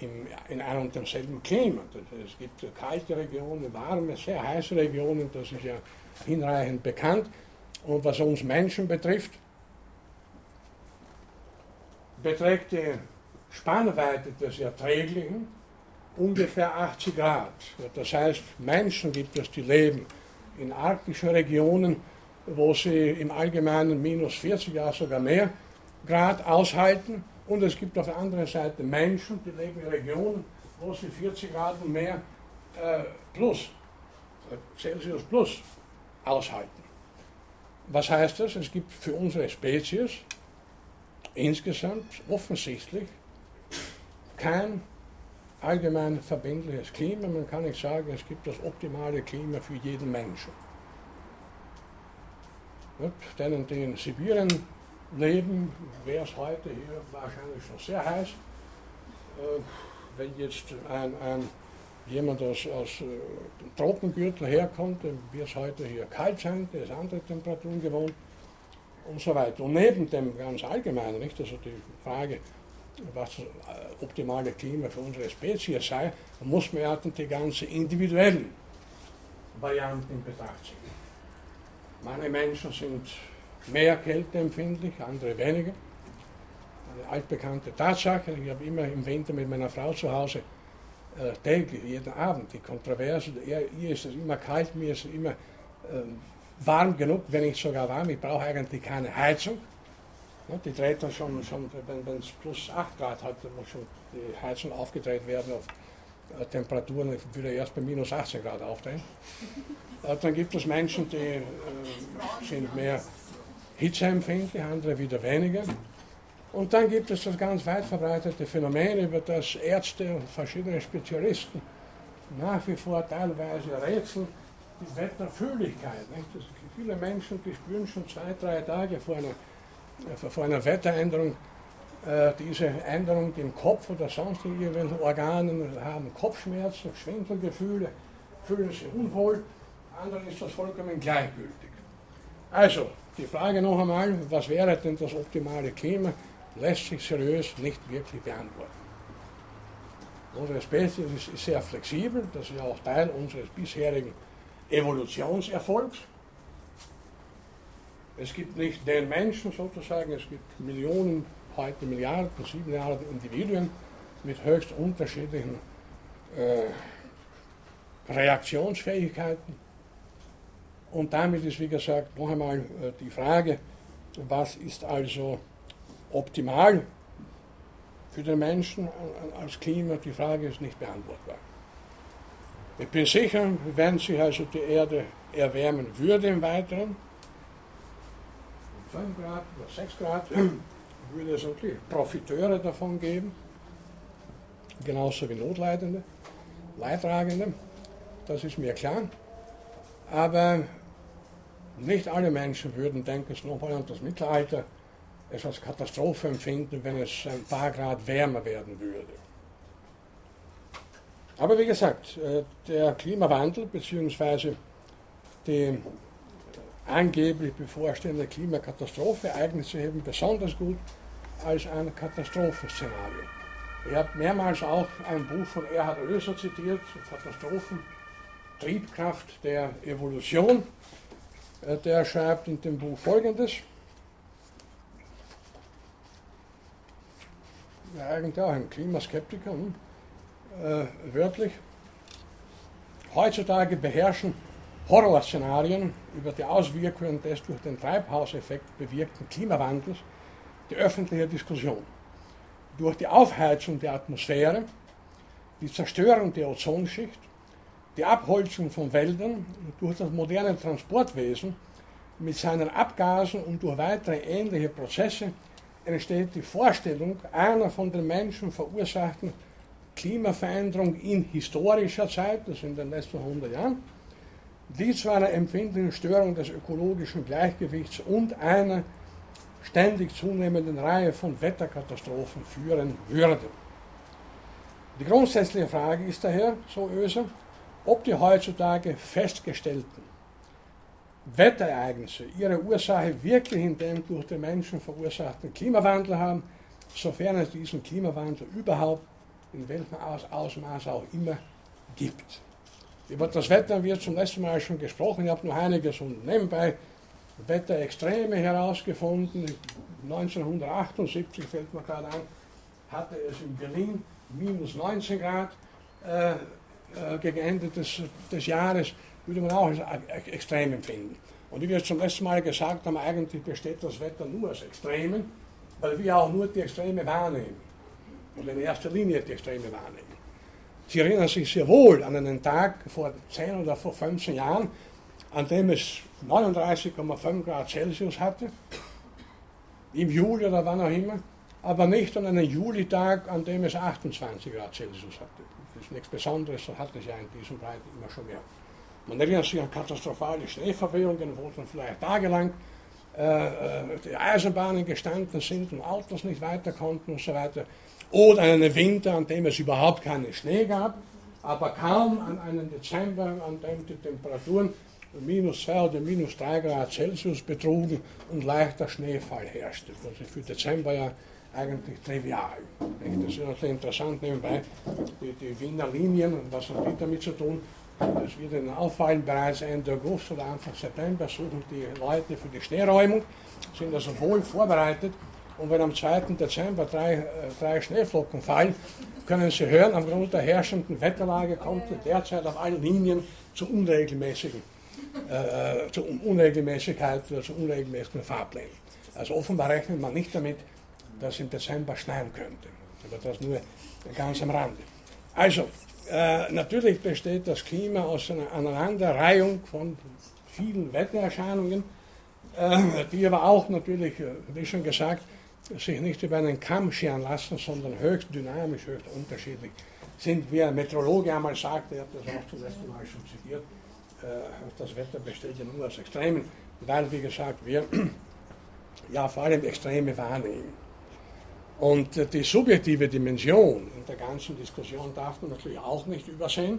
im, in einem und demselben Klima. Es gibt kalte Regionen, warme, sehr heiße Regionen, das ist ja hinreichend bekannt. Und was uns Menschen betrifft, beträgt die Spannweite des Erträglichen ungefähr 80 Grad. Das heißt, Menschen gibt es, die leben in arktischen Regionen, wo sie im Allgemeinen minus 40, ja sogar mehr Grad aushalten. Und es gibt auf der anderen Seite Menschen, die leben in Regionen, wo sie 40 Grad und mehr äh, plus, Celsius plus aushalten. Was heißt das? Es gibt für unsere Spezies insgesamt offensichtlich kein allgemein verbindliches Klima. Man kann nicht sagen, es gibt das optimale Klima für jeden Menschen. Denen, die in Sibirien leben, wäre es heute hier wahrscheinlich schon sehr heiß. Äh, wenn jetzt ein, ein, jemand aus, aus äh, dem Tropengürtel herkommt, wird es heute hier kalt sein, der ist andere Temperaturen gewohnt und so weiter. Und neben dem ganz allgemeinen, nicht, also die Frage, was das äh, optimale Klima für unsere Spezies sei, muss man ja die ganzen individuellen Varianten in Betracht ziehen. Manche Menschen sind mehr kälteempfindlich, andere weniger. Eine altbekannte Tatsache, ich habe immer im Winter mit meiner Frau zu Hause äh, täglich, jeden Abend die Kontroverse, ihr, ihr ist es immer kalt, mir ist es immer äh, warm genug, wenn nicht sogar warm, ich brauche eigentlich keine Heizung. Ja, die dreht dann schon, schon wenn es plus 8 Grad hat, muss schon die Heizung aufgedreht werden auf äh, Temperaturen, ich würde erst bei minus 18 Grad aufdrehen. Äh, dann gibt es Menschen, die äh, sind mehr hitzeempfindlich, andere wieder weniger. Und dann gibt es das ganz weit verbreitete Phänomen, über das Ärzte und verschiedene Spezialisten nach wie vor teilweise rätseln, die Wetterfühligkeit. Nicht? viele Menschen, die spüren schon zwei, drei Tage vor einer, äh, vor einer Wetteränderung äh, diese Änderung im Kopf oder sonst irgendwelchen Organen, haben Kopfschmerzen, Schwindelgefühle, fühlen sich unwohl, anderen ist das vollkommen gleichgültig. Also, die Frage noch einmal, was wäre denn das optimale Klima, lässt sich seriös nicht wirklich beantworten. Unsere Spezies ist sehr flexibel, das ist ja auch Teil unseres bisherigen Evolutionserfolgs. Es gibt nicht den Menschen sozusagen, es gibt Millionen, heute Milliarden, sieben Milliarden Individuen mit höchst unterschiedlichen äh, Reaktionsfähigkeiten. Und damit ist, wie gesagt, noch einmal äh, die Frage, was ist also optimal für den Menschen als Klima? Die Frage ist nicht beantwortbar. Ich bin sicher, wenn sich also die Erde erwärmen würde im Weiteren, 5 Grad oder 6 Grad, würde es natürlich Profiteure davon geben, genauso wie Notleidende, Leidtragende, das ist mir klar. Aber nicht alle Menschen würden, denken Sie nochmal an das Mittelalter, es als Katastrophe empfinden, wenn es ein paar Grad wärmer werden würde. Aber wie gesagt, äh, der Klimawandel bzw. die angeblich bevorstehende Klimakatastrophe eignet sich eben besonders gut als ein Katastrophenszenario. Ich habe mehrmals auch ein Buch von Erhard Oeser zitiert, Katastrophen, Triebkraft der Evolution. Äh, der schreibt in dem Buch folgendes. Ja, eigentlich auch ein Klimaskeptiker, hm? äh, wörtlich. Heutzutage beherrschen Horrorszenarien über die Auswirkungen des durch den Treibhauseffekt bewirkten Klimawandels die öffentliche Diskussion. Durch die Aufheizung der Atmosphäre, die Zerstörung der Ozonschicht, die Abholzung von Wäldern durch das moderne Transportwesen mit seinen Abgasen und durch weitere ähnliche Prozesse entsteht die Vorstellung einer von den Menschen verursachten Klimaveränderung in historischer Zeit, das sind in den letzten 100 Jahren, die zu einer empfindlichen Störung des ökologischen Gleichgewichts und einer ständig zunehmenden Reihe von Wetterkatastrophen führen würde. Die grundsätzliche Frage ist daher, so Öser, ob die heutzutage festgestellten Wetterereignisse ihre Ursache wirklich in dem durch den Menschen verursachten Klimawandel haben, sofern es diesen Klimawandel überhaupt in welchem Ausmaß auch immer gibt. Über das Wetter wird zum letzten Mal schon gesprochen. Ich habe noch einiges und nebenbei Wetterextreme herausgefunden. 1978 fällt mir gerade an, hatte es in Berlin minus 19 Grad äh, äh, gegen Ende des, des Jahres, würde man auch als extrem empfinden. Und wie wir zum letzten Mal gesagt haben, eigentlich besteht das Wetter nur aus Extremen, weil wir auch nur die Extreme wahrnehmen. Und in erster Linie die Extreme wahrnehmen. Sie erinnern sich sehr wohl an einen Tag vor 10 oder vor 15 Jahren, an dem es 39,5 Grad Celsius hatte, im Juli oder wann auch immer, aber nicht an einem Julitag, an dem es 28 Grad Celsius hatte. Das ist nichts Besonderes, das hat es ja in diesem Breiten immer schon gehabt. Man erinnert sich an katastrophale Schneeverwehungen, wo dann vielleicht tagelang äh, äh, die Eisenbahnen gestanden sind und Autos nicht weiter konnten und so weiter oder einen Winter, an dem es überhaupt keinen Schnee gab, aber kaum an einem Dezember, an dem die Temperaturen minus 2 oder minus 3 Grad Celsius betrugen und leichter Schneefall herrschte. Das ist für Dezember ja eigentlich trivial. Das ist natürlich interessant nebenbei, die, die Wiener Linien, was hat die damit zu tun? Das wird Ihnen auffallen, bereits Ende August oder Anfang September suchen die Leute für die Schneeräumung, sind also wohl vorbereitet und wenn am 2. Dezember drei, äh, drei Schneeflocken fallen, können Sie hören, aufgrund der herrschenden Wetterlage kommt derzeit auf allen Linien zu unregelmäßigen, äh, zu Unregelmäßigkeit oder zu unregelmäßigen Fahrplänen. Also offenbar rechnet man nicht damit, dass im Dezember schneien könnte. Aber das nur ganz am Rande. Also, äh, natürlich besteht das Klima aus einer Aneinanderreihung von vielen Wettererscheinungen, äh, die aber auch natürlich, äh, wie schon gesagt, sich nicht über einen Kamm scheren lassen, sondern höchst dynamisch, höchst unterschiedlich sind. Wie ein Meteorologe einmal sagte, er hat das auch zum letzten Mal schon zitiert, äh, das Wetter besteht ja nur aus Extremen, weil, wie gesagt, wir ja vor allem Extreme wahrnehmen. Und die subjektive Dimension in der ganzen Diskussion darf man natürlich auch nicht übersehen.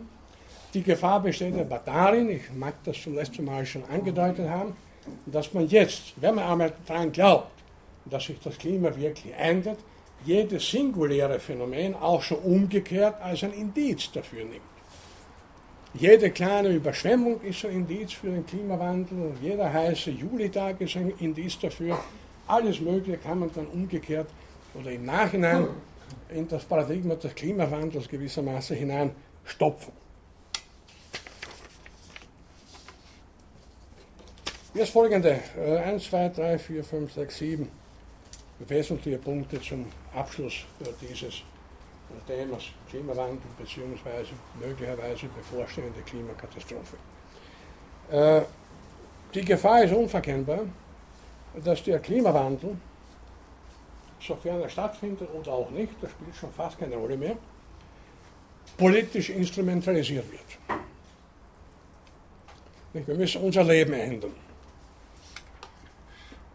Die Gefahr besteht aber darin, ich mag das zum letzten Mal schon angedeutet haben, dass man jetzt, wenn man einmal daran glaubt, dass sich das Klima wirklich ändert, jedes singuläre Phänomen auch schon umgekehrt als ein Indiz dafür nimmt. Jede kleine Überschwemmung ist ein Indiz für den Klimawandel, jeder heiße Julitag ist ein Indiz dafür. Alles Mögliche kann man dann umgekehrt oder im Nachhinein in das Paradigma des Klimawandels gewissermaßen hineinstopfen. Jetzt folgende 1, 2, 3, 4, 5, 6, 7 wesentliche Punkte zum Abschluss dieses Themas Klimawandel bzw. möglicherweise bevorstehende Klimakatastrophe. Äh, die Gefahr ist unverkennbar, dass der Klimawandel, sofern er stattfindet oder auch nicht, das spielt schon fast keine Rolle mehr, politisch instrumentalisiert wird. Wir müssen unser Leben ändern.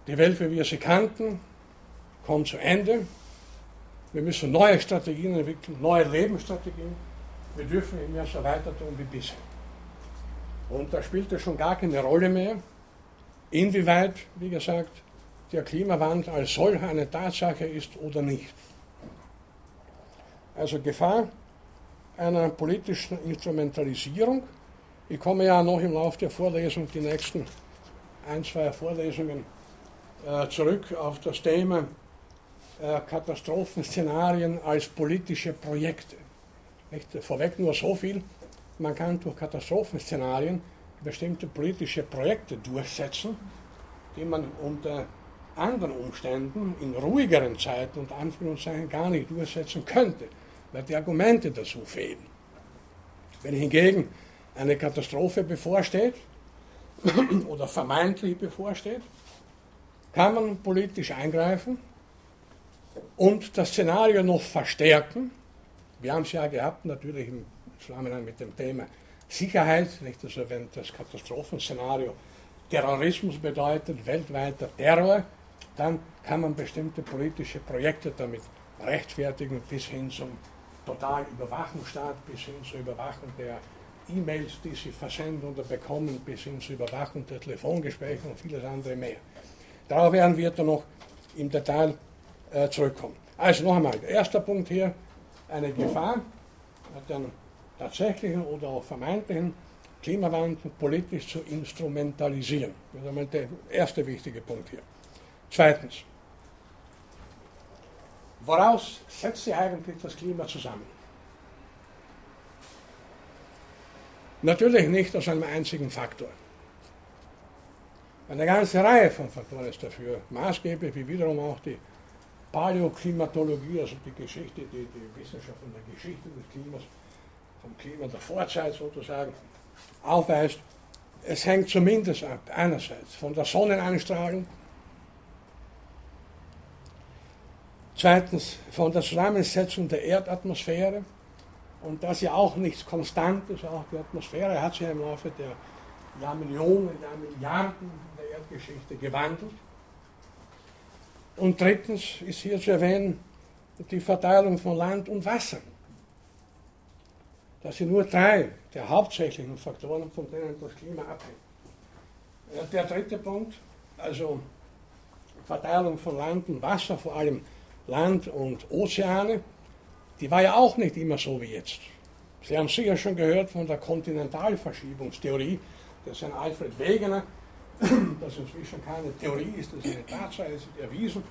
Die Welt, wie wir sie kannten, kommt zu Ende. Wir müssen neue Strategien entwickeln, neue Lebensstrategien. Wir dürfen nicht mehr so weiter tun wie bisher. Und da spielt es schon gar keine Rolle mehr, inwieweit, wie gesagt, der Klimawandel als solcher eine Tatsache ist oder nicht. Also Gefahr einer politischen Instrumentalisierung. Ich komme ja noch im Laufe der Vorlesung die nächsten ein, zwei Vorlesungen äh, zurück auf das Thema äh, Katastrophenszenarien als politische Projekte. Vorweg nur so viel, man kann durch Katastrophenszenarien bestimmte politische Projekte durchsetzen, die man unter anderen Umständen in ruhigeren Zeiten und Anführungszeichen gar nicht durchsetzen könnte, weil die Argumente dazu fehlen. Wenn hingegen eine Katastrophe bevorsteht oder vermeintlich bevorsteht, kann man politisch eingreifen und das Szenario noch verstärken. Wir haben es ja gehabt, natürlich im Zusammenhang mit dem Thema Sicherheit, nicht? Also wenn das Katastrophenszenario Terrorismus bedeutet, weltweiter Terror, dann kann man bestimmte politische Projekte damit rechtfertigen, bis hin zum totalen Überwachungsstaat, bis hin zur Überwachung der E-Mails, die sie versenden oder bekommen, bis hin zur Überwachung der Telefongespräche und vieles andere mehr. Darauf werden wir dann noch im Detail äh, zurückkommen. Also noch einmal, erster Punkt hier, eine Gefahr, den tatsächlichen oder auch vermeintlichen Klimawandel politisch zu instrumentalisieren. Das ist einmal der erste wichtige Punkt hier. Zweitens, woraus setzt sich eigentlich das Klima zusammen? Natürlich nicht aus einem einzigen Faktor. Eine ganze Reihe von Faktoren ist dafür maßgeblich, wie wiederum auch die Paläoklimatologie, also die Geschichte, die, die Wissenschaft von der Geschichte des Klimas, vom Klima der Vorzeit sozusagen, aufweist. Es hängt zumindest ab, einerseits von der Sonneneinstrahlung, zweitens von der Zusammensetzung der Erdatmosphäre, und das ja auch nichts Konstantes, auch die Atmosphäre hat sich im Laufe der Jahrmillionen, Jahrmilliarden Erdgeschichte gewandelt. Und drittens ist hier zu erwähnen die Verteilung von Land und Wasser. Das sind nur drei der hauptsächlichen Faktoren, von denen das Klima abhängt. Der dritte Punkt, also Verteilung von Land und Wasser, vor allem Land und Ozeane, die war ja auch nicht immer so wie jetzt. Sie haben sicher schon gehört von der Kontinentalverschiebungstheorie, das ist ein Alfred Wegener, dass inzwischen keine Theorie ist, das ist eine Tatsache, es ist erwiesen,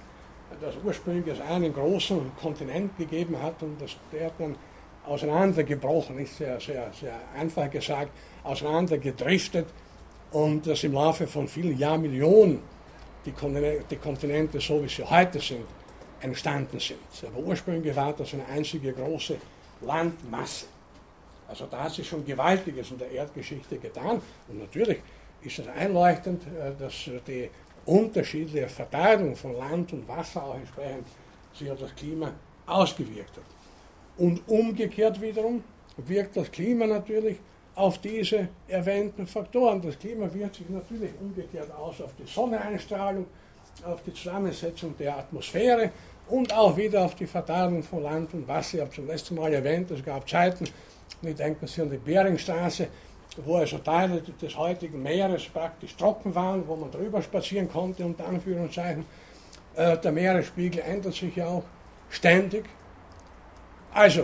dass ursprünglich es einen großen Kontinent gegeben hat und dass der dann auseinandergebrochen ist, sehr, sehr, sehr einfach gesagt, auseinandergedriftet und dass im Laufe von vielen Jahrmillionen die Kontinente, so wie sie heute sind, entstanden sind. Aber ursprünglich war das eine einzige große Landmasse. Also da hat sich schon Gewaltiges in der Erdgeschichte getan und natürlich ist es einleuchtend, äh, dass die unterschiedliche Verteilung von Land und Wasser auch entsprechend sich auf das Klima ausgewirkt hat. Und umgekehrt wiederum wirkt das Klima natürlich auf diese erwähnten Faktoren. Das Klima wirkt sich natürlich umgekehrt aus auf die Sonneneinstrahlung, auf die Zusammensetzung der Atmosphäre und auch wieder auf die Verteilung von Land und Wasser. Ich habe zum letzten Mal erwähnt, es gab Zeiten, ich denke Sie an die Beringstraße, wo also Teile des heutigen Meeres praktisch trocken waren, wo man drüber spazieren konnte, unter Anführungszeichen. Äh, der Meeresspiegel ändert sich ja auch ständig. Also,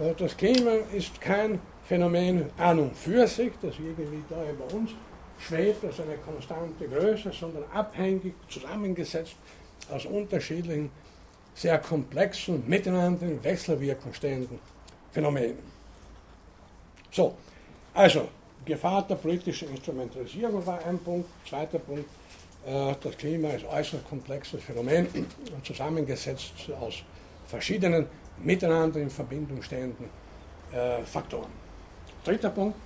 äh, das Klima ist kein Phänomen an und für sich, das irgendwie da über uns schwebt als eine konstante Größe, sondern abhängig, zusammengesetzt aus unterschiedlichen, sehr komplexen, miteinander in Wechselwirkung stehenden Phänomenen. So, also Gefahr der politischen Instrumentalisierung war ein Punkt. Zweiter Punkt, äh, das Klima ist äußerst komplexes Phänomen, zusammengesetzt aus verschiedenen miteinander in Verbindung stehenden äh, Faktoren. Dritter Punkt,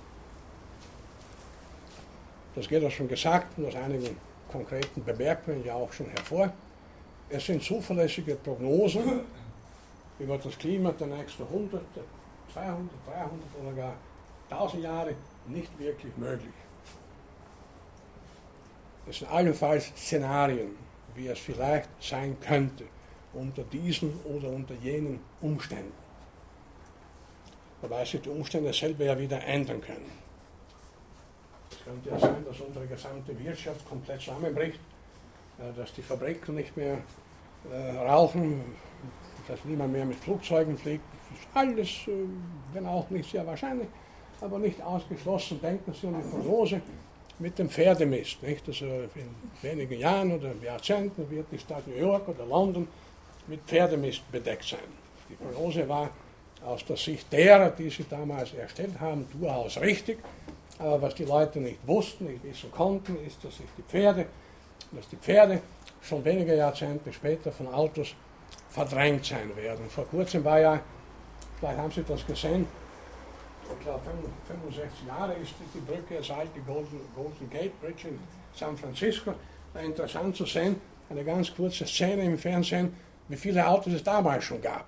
das geht auch schon gesagt und aus einigen konkreten Bemerkungen ja auch schon hervor. Es sind zuverlässige Prognosen über das Klima der nächsten 100, 200, 300 oder gar 1000 Jahre nicht wirklich möglich. Es sind allenfalls Szenarien, wie es vielleicht sein könnte unter diesen oder unter jenen Umständen. Wobei sich die Umstände selber ja wieder ändern können. Könnte ja sein, dass unsere gesamte Wirtschaft komplett zusammenbricht, äh, dass die Fabriken nicht mehr äh, rauchen, dass niemand mehr mit Flugzeugen fliegt. Das ist alles, äh, wenn auch nicht sehr wahrscheinlich, aber nicht ausgeschlossen. Denken Sie an die Prognose mit dem Pferdemist. Nicht? Also in wenigen Jahren oder Jahrzehnten wird die Stadt New York oder London mit Pferdemist bedeckt sein. Die Prognose war aus der Sicht derer, die sie damals erstellt haben, durchaus richtig. Aber was die Leute nicht wussten, nicht wissen konnten, ist, dass sich die Pferde, dass die Pferde schon wenige Jahrzehnte später von Autos verdrängt sein werden. Vor kurzem war ja, vielleicht haben Sie das gesehen, ich glaube 65 Jahre ist die Brücke, das alte Golden, Golden Gate Bridge in San Francisco. War interessant zu sehen, eine ganz kurze Szene im Fernsehen, wie viele Autos es damals schon gab.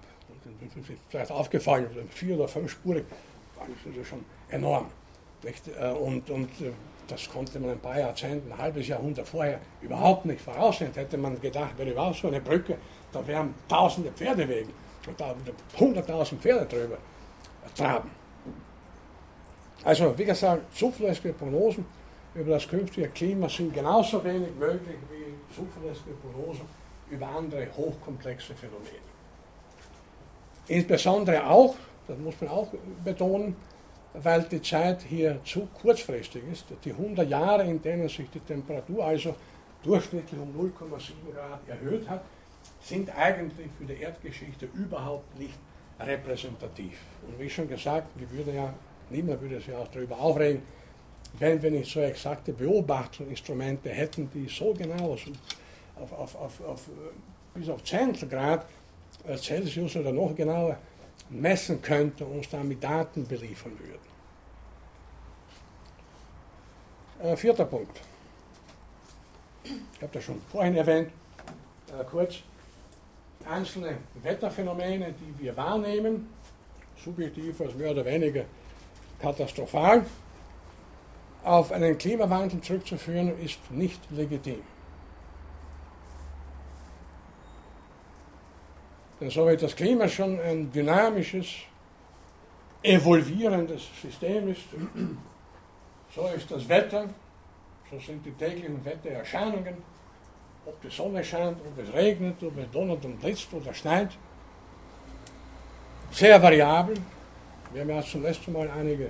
Vielleicht aufgefallen, vier oder fünf Spuren, das ist schon enorm. Äh, und, und äh, das konnte man ein paar Jahrzehnte, ein halbes Jahrhundert vorher überhaupt nicht voraussehen. Hätte man gedacht, wenn überhaupt so eine Brücke, da wären tausende Pferdewegen und da hunderttausend Pferde drüber traben. Also, wie gesagt, zuverlässige Prognosen über das künftige Klima sind genauso wenig möglich wie zuverlässige Prognosen über andere hochkomplexe Phänomene. Insbesondere auch, das muss man auch betonen, weil die Zeit hier zu kurzfristig ist. Die 100 Jahre, in denen sich die Temperatur also durchschnittlich um 0,7 Grad erhöht hat, sind eigentlich für die Erdgeschichte überhaupt nicht repräsentativ. Und wie schon gesagt, wir würden ja, niemand würde sich auch darüber aufregen, wenn wir nicht so exakte Beobachtungsinstrumente hätten, die so genau auf, auf, auf, auf bis auf Zehntelgrad äh, Celsius oder noch genauer messen könnte und uns damit Daten beliefern würden. Äh, vierter Punkt. Ich habe das schon vorhin erwähnt, äh, kurz. Einzelne Wetterphänomene, die wir wahrnehmen, subjektiv als mehr oder weniger katastrophal, auf einen Klimawandel zurückzuführen, ist nicht legitim. So wie das Klima schon ein dynamisches, evolvierendes System ist, so ist das Wetter, so sind die täglichen Wettererscheinungen, ob die Sonne scheint, ob es regnet, ob es donnert und blitzt oder schneit, sehr variabel. Wir haben ja zum letzten Mal einige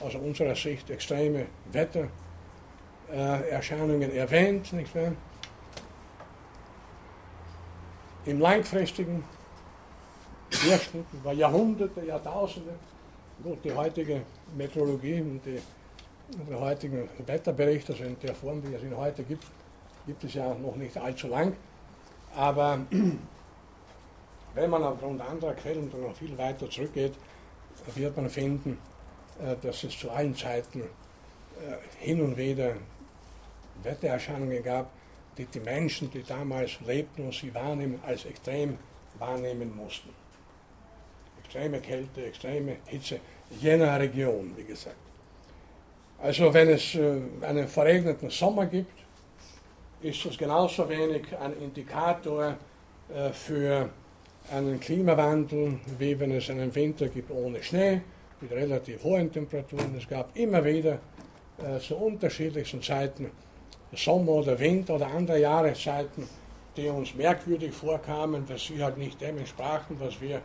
aus unserer Sicht extreme Wettererscheinungen erwähnt, nicht wahr? Im langfristigen Durchschnitt über Jahrhunderte, Jahrtausende. Gut, die heutige Meteorologie und die, die heutigen Wetterberichte, also in der Form, wie es ihn heute gibt, gibt es ja noch nicht allzu lang. Aber wenn man aufgrund anderer Quellen noch viel weiter zurückgeht, wird man finden, äh, dass es zu allen Zeiten äh, hin und wieder Wettererscheinungen gab, die die Menschen, die damals lebten und sie wahrnehmen, als extrem wahrnehmen mussten. Extreme Kälte, extreme Hitze jener Region, wie gesagt. Also wenn es äh, einen verregneten Sommer gibt, ist das genauso wenig ein Indikator äh, für einen Klimawandel, wie wenn es einen Winter gibt ohne Schnee, mit relativ hohen Temperaturen. Es gab immer wieder äh, zu unterschiedlichsten Zeiten Sommer oder Winter oder andere Jahreszeiten, die uns merkwürdig vorkamen, dass sie halt nicht dem entsprachen, was wir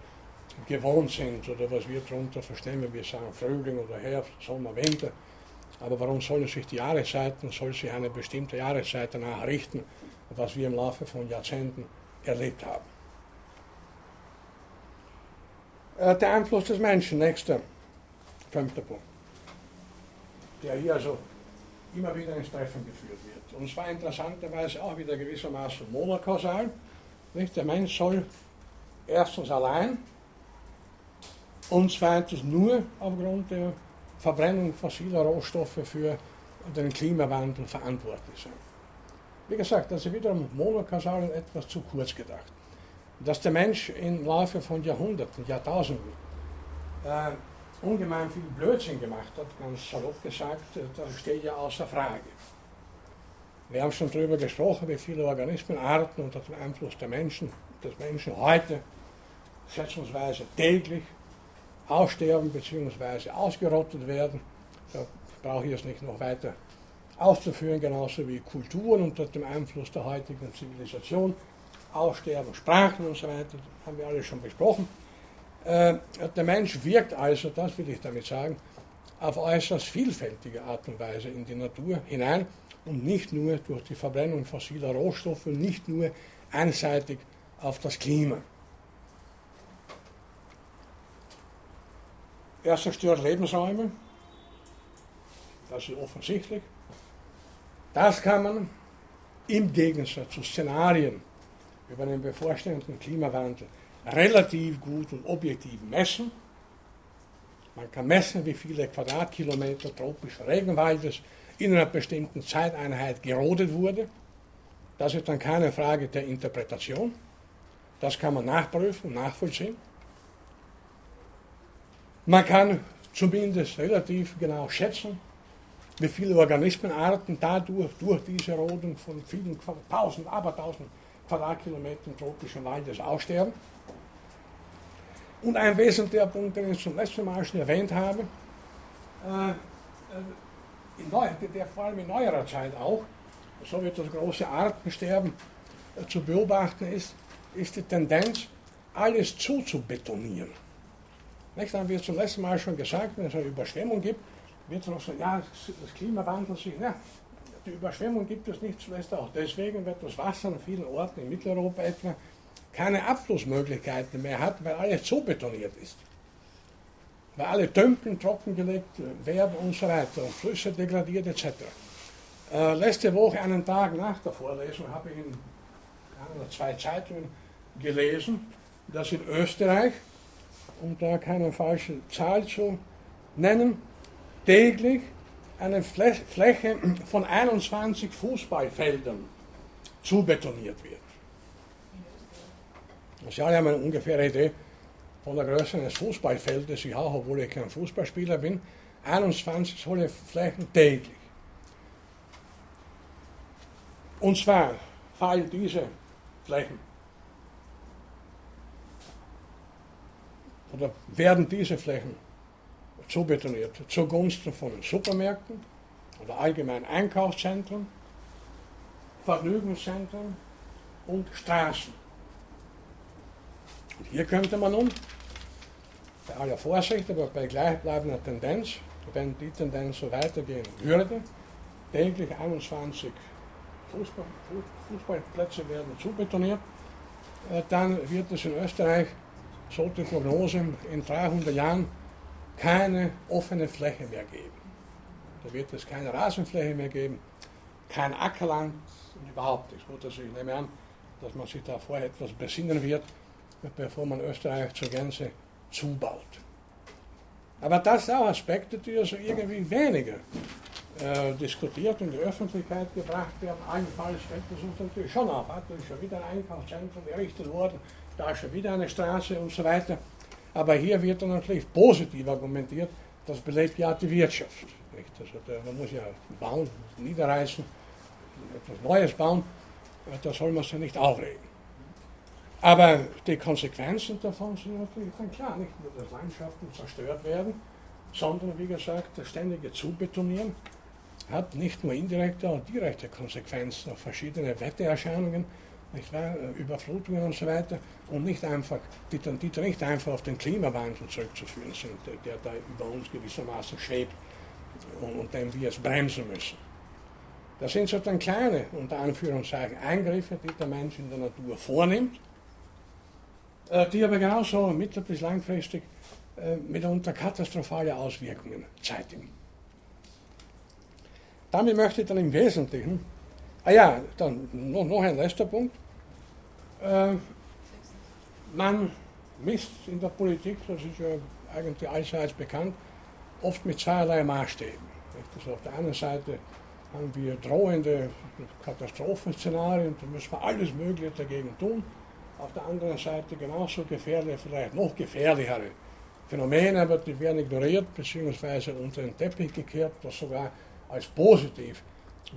gewohnt sind oder was wir darunter verstehen, wir sagen Frühling oder Herbst, Sommer, Winter. Aber warum sollen sich die Jahreszeiten, soll sich eine bestimmte Jahreszeit danach richten, was wir im Laufe von Jahrzehnten erlebt haben? Äh, der Einfluss des Menschen, nächster, fünfter Punkt, der hier also immer wieder ins Treffen geführt wird. Und zwar interessanterweise auch wieder gewissermaßen monokausal. Nicht? Der Mensch soll erstens allein und zweitens nur aufgrund der Verbrennung fossiler Rohstoffe für den Klimawandel verantwortlich sein. Wie gesagt, das ist wiederum monokausal und etwas zu kurz gedacht. Dass der Mensch im Laufe von Jahrhunderten, Jahrtausenden äh, ungemein viel Blödsinn gemacht hat, ganz salopp gesagt, äh, das steht ja außer Frage. Wir haben schon darüber gesprochen, wie viele Organismenarten unter dem Einfluss der Menschen, des Menschen heute schätzungsweise täglich aussterben bzw. ausgerottet werden. Da brauche ich es nicht noch weiter auszuführen, genauso wie Kulturen unter dem Einfluss der heutigen Zivilisation aussterben, Sprachen und so weiter, haben wir alles schon besprochen. Äh, der Mensch wirkt also, das will ich damit sagen, auf äußerst vielfältige Art und Weise in die Natur hinein und nicht nur durch die Verbrennung fossiler Rohstoffe, nicht nur einseitig auf das Klima. Er zerstört Lebensräume, das ist offensichtlich. Das kann man im Gegensatz zu Szenarien über den bevorstehenden Klimawandel relativ gut und objektiv messen. Man kann messen, wie viele Quadratkilometer tropischen Regenwaldes in einer bestimmten Zeiteinheit gerodet wurde. Das ist dann keine Frage der Interpretation. Das kann man nachprüfen und nachvollziehen. Man kann zumindest relativ genau schätzen, wie viele Organismenarten dadurch, durch diese Rodung von vielen tausend, aber tausend Quadratkilometern tropischen Waldes aussterben. Und ein wesentlicher Punkt, den ich zum letzten Mal schon erwähnt habe, äh, äh, der vor allem in neuerer Zeit auch, so wird das große Artensterben äh, zu beobachten ist, ist die Tendenz, alles zuzubetonieren. Nicht, haben wir zum letzten Mal schon gesagt, wenn es eine Überschwemmung gibt, wird es noch so, ja, das Klima wandelt sich. Na, die Überschwemmung gibt es nicht zuletzt auch deswegen, weil das Wasser an vielen Orten in Mitteleuropa etwa keine Abflussmöglichkeiten mehr hat, weil alles zu betoniert ist. Weil alle Tümpeln trockengelegt werden und so weiter und Flüsse degradiert etc. Äh, letzte Woche, einen Tag nach der Vorlesung, habe ich in ein oder zwei Zeitungen gelesen, dass in Österreich, um da keine falsche Zahl zu nennen, täglich eine Fläche von 21 Fußballfeldern zubetoniert wird. Sie haben eine ungefähre Idee von der Größe eines Fußballfeldes. Ich auch, obwohl ich kein Fußballspieler bin. 21 solche Flächen täglich. Und zwar fallen diese Flächen oder werden diese Flächen zubetoniert zugunsten von Supermärkten oder allgemein Einkaufszentren, Vergnügungszentren und Straßen. Und hier könnte man nun, bei aller Vorsicht, aber bei gleichbleibender Tendenz, wenn die Tendenz so weitergehen würde, täglich 21 Fußball, Fußballplätze werden zubetoniert, äh, dann wird es in Österreich, so die Prognose, in 300 Jahren keine offene Fläche mehr geben. Da wird es keine Rasenfläche mehr geben, kein Ackerland und überhaupt nichts. Also ich nehme an, dass man sich da vorher etwas besinnen wird, bevor man Österreich zur Gänze zubaut. Aber das sind auch Aspekte, die also irgendwie weniger äh, diskutiert und in die Öffentlichkeit gebracht werden. Allenfalls fällt es uns natürlich schon auf. Da ist schon wieder ein Einkaufszentrum errichtet worden, da ist schon wieder eine Straße und so weiter. Aber hier wird dann natürlich positiv argumentiert, das belebt ja die Wirtschaft. Nicht? Also der, man muss ja bauen, niederreißen, etwas Neues bauen, da soll man sich nicht aufregen. Aber die Konsequenzen davon sind natürlich dann klar, nicht nur, dass Landschaften zerstört werden, sondern wie gesagt, das ständige Zubetonieren hat nicht nur indirekte, auch direkte Konsequenzen auf verschiedene Wettererscheinungen, nicht wahr, Überflutungen und so weiter, und nicht einfach, die, die nicht einfach auf den Klimawandel zurückzuführen sind, der, der da über uns gewissermaßen schwebt und, und den wir es bremsen müssen. Das sind so dann kleine, unter Anführungszeichen, Eingriffe, die der Mensch in der Natur vornimmt, äh, die aber genauso mittel- bis langfristig äh, mitunter katastrophale Auswirkungen zeitigen. Damit möchte ich dann im Wesentlichen, ah ja, dann noch, noch ein letzter Punkt. Äh, man misst in der Politik, das ist ja eigentlich allseits bekannt, oft mit zweierlei Maßstäben. Also auf der einen Seite haben wir drohende Katastrophenszenarien, da müssen wir alles Mögliche dagegen tun. Auf der anderen Seite genauso gefährliche, vielleicht noch gefährlichere Phänomene, aber die werden ignoriert bzw. unter den Teppich gekehrt, das sogar als positiv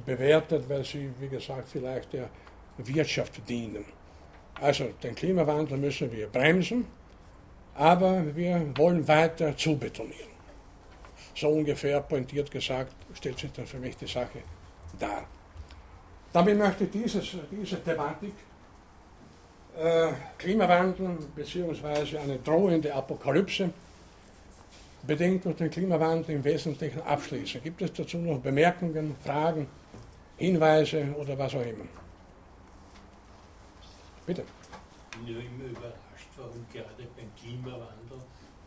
bewertet, weil sie, wie gesagt, vielleicht der Wirtschaft dienen. Also den Klimawandel müssen wir bremsen, aber wir wollen weiter zubetonieren. So ungefähr pointiert gesagt stellt sich dann für mich die Sache dar. Damit möchte ich dieses, diese Thematik äh, Klimawandel bzw. eine drohende Apokalypse bedingt durch den Klimawandel im Wesentlichen abschließen. Gibt es dazu noch Bemerkungen, Fragen, Hinweise oder was auch immer? Bitte. Ich bin ja immer überrascht, warum gerade beim Klimawandel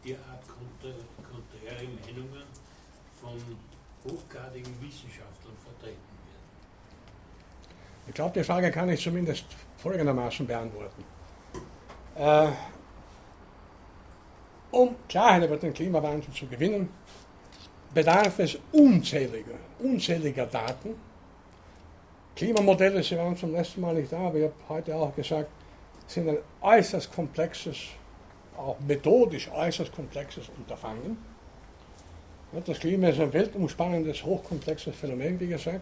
derart konträre Meinungen von hochgradigen Wissenschaftlern vertreten werden. Ich glaube, die Frage kann ich zumindest folgendermaßen beantworten. Äh, um Klarheit über den Klimawandel zu gewinnen, bedarf es unzähliger, unzähliger Daten. Klimamodelle, Sie waren zum letzten Mal nicht da, aber ich habe heute auch gesagt, sind ein äußerst komplexes, auch methodisch äußerst komplexes Unterfangen. Das Klima ist ein weltumspannendes, hochkomplexes Phänomen, wie gesagt.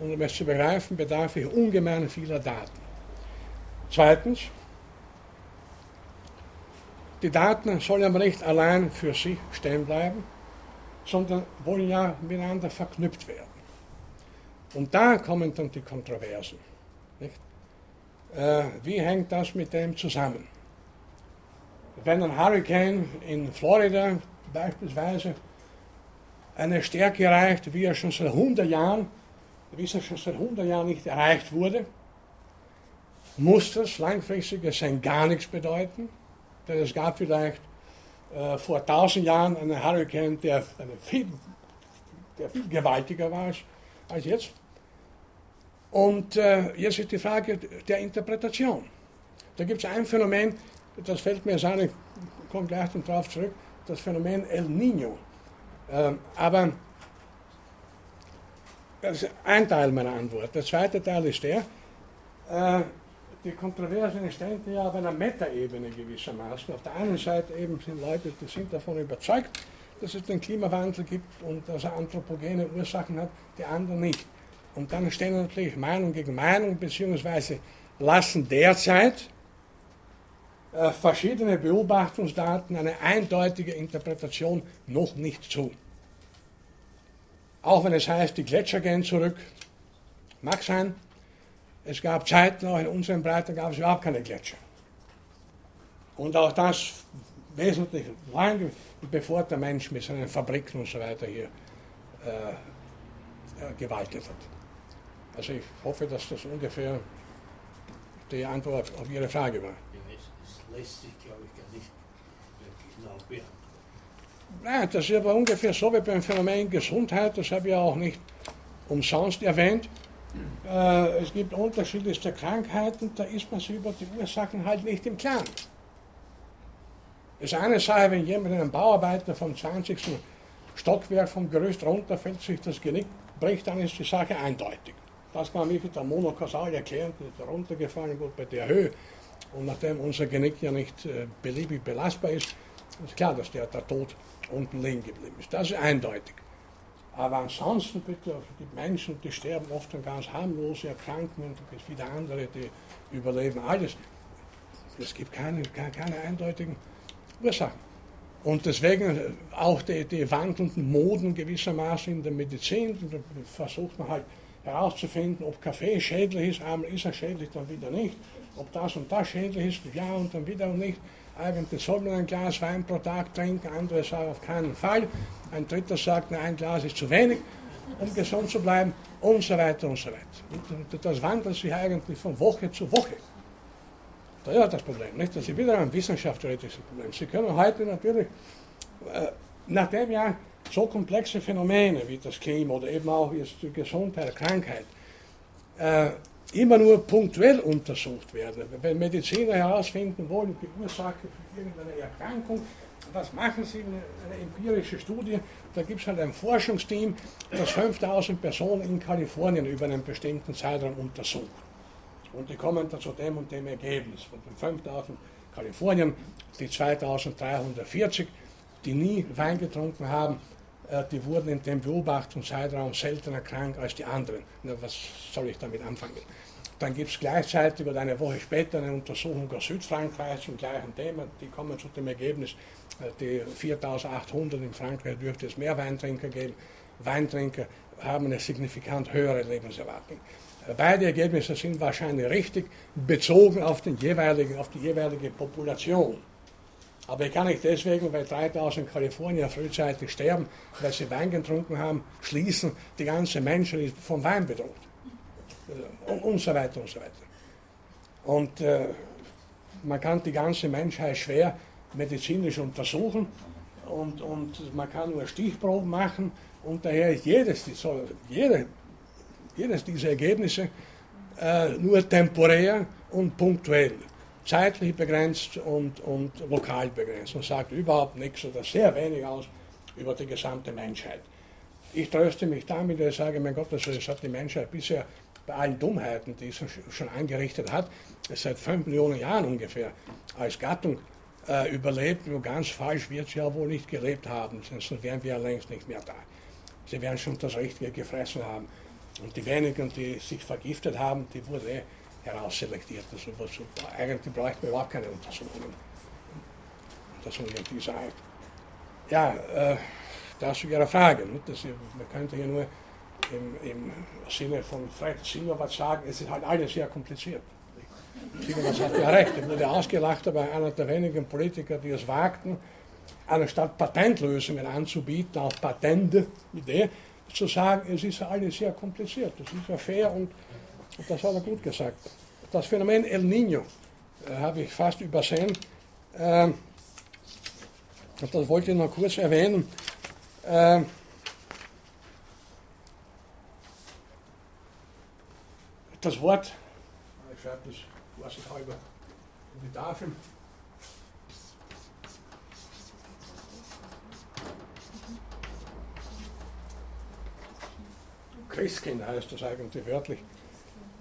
Und um es zu begreifen, bedarf ich ungemein vieler Daten. Zweitens, die Daten sollen aber nicht allein für sich stehen bleiben, sondern wollen ja miteinander verknüpft werden. Und da kommen dann die Kontroversen. Äh, wie hängt das mit dem zusammen? Wenn ein Hurricane in Florida beispielsweise eine Stärke erreicht, wie er schon seit 100 Jahren, wie es schon seit 100 Jahren nicht erreicht wurde, muss das langfristig gesehen gar nichts bedeuten, denn es gab vielleicht äh, vor 1000 Jahren einen Hurricane, der, viel, der viel gewaltiger war als, jetzt. Und äh, jetzt ist die Frage der Interpretation. Da gibt es ein Phänomen, das fällt mir an, ich komme gleich darauf zurück, das Phänomen El Niño. Ähm, aber das ist ein Teil meiner Antwort. Der zweite Teil ist der, äh, die Kontroverse entsteht ja auf einer Metaebene gewissermaßen. Auf der einen Seite eben sind Leute, die sind davon überzeugt, dass es den Klimawandel gibt und dass er anthropogene Ursachen hat, die anderen nicht. Und dann stehen natürlich Meinung gegen Meinung, beziehungsweise lassen derzeit äh, verschiedene Beobachtungsdaten eine eindeutige Interpretation noch nicht zu. Auch wenn es heißt, die Gletscher gehen zurück, mag sein, es gab Zeiten, auch in unseren Breiten gab es überhaupt keine Gletscher. Und auch das wesentlich lange bevor der Mensch mit seinen Fabriken und so weiter hier äh, äh, gewaltet hat. Also ich hoffe, dass das ungefähr die Antwort auf Ihre Frage war. Ja, es, lässt sich, glaube ich, gar nicht wirklich genau beantworten. Nein, das ist aber ungefähr so wie beim Phänomen Gesundheit, das habe ich auch nicht umsonst erwähnt. Äh, es gibt unterschiedlichste Krankheiten, da ist man sich über die Ursachen halt nicht im Klaren. Ist eine Sache, wenn jemand, ein Bauarbeiter vom 20. Stockwerk vom Gerüst runterfällt, sich das Genick bricht, dann ist die Sache eindeutig. Das kann man mit der Monokausal erklären, die ist runtergefallen, gut bei der Höhe. Und nachdem unser Genick ja nicht äh, beliebig belastbar ist, ist klar, dass der, der Tod unten liegen geblieben ist. Das ist eindeutig. Aber ansonsten bitte, die Menschen, die sterben oft an ganz harmlose Erkrankungen, es gibt wieder andere, die überleben alles. Es gibt keine, keine, eindeutigen Ursachen. Und deswegen auch die, die wandelnden Moden gewissermaßen in der Medizin, da versucht man halt herauszufinden, ob Kaffee schädlich ist, einmal ist er schädlich, dann wieder nicht, ob das und das schädlich ist, ja und dann wieder nicht. Eigentlich soll man ein Glas Wein pro Tag trinken, andere sagen auf keinen Fall, ein dritter sagt, ein Glas ist zu wenig, um gesund zu bleiben und so weiter und so weiter. Das wandelt sich eigentlich von Woche zu Woche. Das ist das Problem, nicht? Das ist wieder ein wissenschaftstheoretisches Problem. Sie können heute natürlich, äh, nachdem ja so komplexe Phänomene wie das Klima oder eben auch jetzt die Gesundheit, Krankheit, äh, immer nur punktuell untersucht werden. Wenn Mediziner herausfinden wollen, die Ursache für irgendeine Erkrankung, was machen sie? Eine, empirische Studie. Da gibt es halt ein Forschungsteam, das 5000 Personen in Kalifornien über einen bestimmten Zeitraum untersucht. Und die kommen dann zu dem und dem Ergebnis. Von den 5000 Kalifornien, die 2340, die nie Wein getrunken haben, die wurden in dem Beobachtungszeitraum seltener krank als die anderen. Na, was soll ich damit anfangen? Dann gibt es gleichzeitig oder eine Woche später eine Untersuchung aus Südfrankreich zum gleichen Thema. Die kommen zu dem Ergebnis, äh, die 4800 in Frankreich dürfte es mehr Weintrinker geben. Weintrinker haben eine signifikant höhere Lebenserwartung. Äh, beide Ergebnisse sind wahrscheinlich richtig, bezogen auf, den jeweiligen, auf die jeweilige Population. Aber ich kann nicht deswegen, weil 3000 Kalifornier frühzeitig sterben, weil sie Wein getrunken haben, schließen, die ganze Menschheit ist vom Wein bedroht. Und, und so weiter und so weiter. Und äh, man kann die ganze Menschheit schwer medizinisch untersuchen und, und man kann nur Stichproben machen und daher ist jedes, jede, jedes dieser Ergebnisse äh, nur temporär und punktuell zeitlich begrenzt und, und lokal begrenzt und sagt überhaupt nichts oder sehr wenig aus über die gesamte Menschheit. Ich tröste mich damit, dass ich sage, mein Gott, das hat die Menschheit bisher bei allen Dummheiten, die es schon angerichtet hat, seit fünf Millionen Jahren ungefähr als Gattung äh, überlebt. Nur ganz falsch wird sie ja wohl nicht gelebt haben, sonst wären wir ja längst nicht mehr da. Sie werden schon das Richtige gefressen haben. Und die wenigen, die sich vergiftet haben, die wurden eh herausselektiert. Also wozu, eigentlich bräuchten wir überhaupt keine Untersuchungen. Untersuchungen dieser Art. Ja, äh, das zu Ihrer Frage. Das, man könnte hier nur im, im Sinne von Fred Sinowatz sagen, es ist halt alles sehr kompliziert. Sinowatz hat ja recht, er wurde ausgelacht, aber einer der wenigen Politiker, die es wagten, anstatt Patentlösungen anzubieten, auch Patente, Idee, zu sagen, es ist alles sehr kompliziert, das ist ja fair und das hat er gut gesagt. Das Phänomen El Niño äh, habe ich fast übersehen. Ähm, das wollte ich noch kurz erwähnen. Ähm, das Wort, ich schreibe das vorsichtshalber in die Tafel. Christkind heißt das eigentlich wörtlich.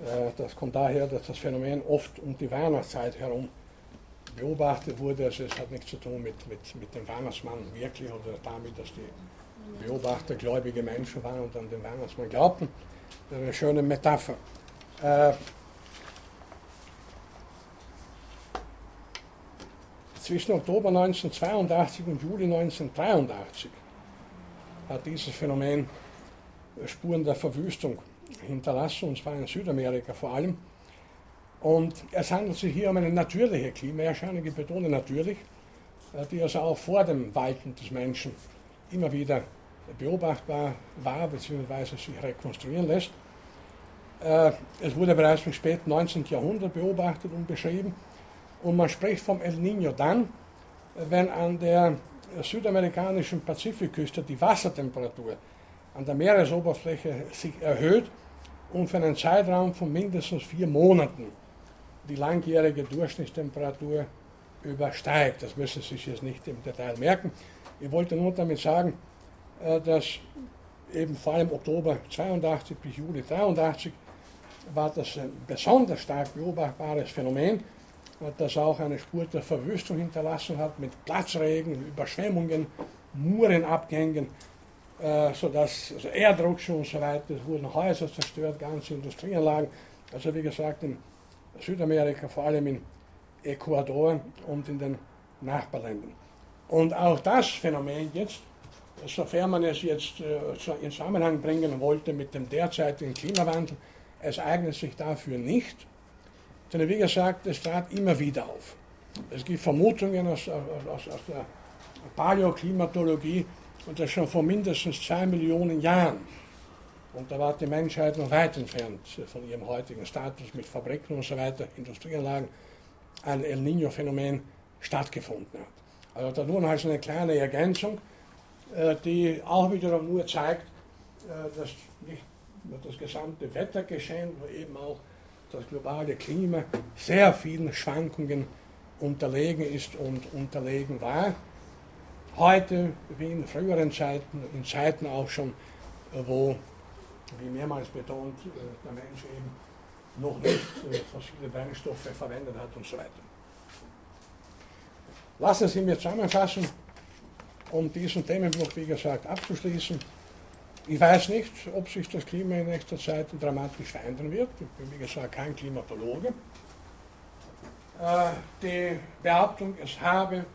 Äh, das kommt daher, dass das Phänomen oft um die Weihnachtszeit herum beobachtet wurde. Also es hat nichts zu tun mit, mit, mit dem Weihnachtsmann wirklich oder damit, dass die Beobachter gläubige Menschen waren und an den Weihnachtsmann glaubten. Das ist eine schöne Metapher. Äh, zwischen Oktober 1982 und Juli 1983 hat dieses Phänomen Spuren der Verwüstung hinterlassen, und zwar in Südamerika vor allem. Und es handelt sich hier um eine natürliche Klimaerscheinung, ich betone natürlich, äh, die also auch vor dem Walten des Menschen immer wieder beobachtbar war bzw. sich rekonstruieren lässt. Äh, es wurde bereits im späten 19. Jahrhundert beobachtet und beschrieben und man spricht vom El Niño dann, wenn an der südamerikanischen Pazifikküste die Wassertemperatur an der Meeresoberfläche sich erhöht und für einen Zeitraum von mindestens vier Monaten die langjährige Durchschnittstemperatur übersteigt. Das müssen Sie sich jetzt nicht im Detail merken. Ich wollte nur damit sagen, äh, dass eben vor allem Oktober 82 bis Juli 83 war das ein besonders stark beobachtbares Phänomen, das auch eine Spur der Verwüstung hinterlassen hat mit Platzregen, Überschwemmungen, Murenabgängen, äh, sodass also Erdrutsche und so weiter, es wurden Häuser zerstört, ganze Industrieanlagen. Also wie gesagt, in Südamerika, vor allem in Ecuador und in den Nachbarländern. Und auch das Phänomen jetzt, sofern man es jetzt äh, in Zusammenhang bringen wollte mit dem derzeitigen Klimawandel, es eignet sich dafür nicht. Denn wie gesagt, es trat immer wieder auf. Es gibt Vermutungen aus, aus, aus der Paläoklimatologie, und das schon vor mindestens zwei Millionen Jahren. Und da war die Menschheit noch weit entfernt von ihrem heutigen Status mit Fabriken und so weiter, Industrieanlagen, ein El Niño-Phänomen stattgefunden hat. Also da nur noch eine kleine Ergänzung, äh, die auch wiederum nur zeigt, äh, dass nicht nur das gesamte Wettergeschehen, aber eben auch das globale Klima sehr vielen Schwankungen unterlegen ist und unterlegen war. Heute, wie in früheren Zeiten, in Zeiten auch schon, äh, wo, wie mehrmals betont, der Mensch eben noch nicht fossile Brennstoffe verwendet hat und so weiter. Lassen Sie mir zusammenfassen, um diesen Themenblock, wie gesagt, abzuschließen. Ich weiß nicht, ob sich das Klima in nächster Zeit dramatisch verändern wird. Ich bin, wie gesagt, kein Klimatologe. Äh, die Behauptung, es habe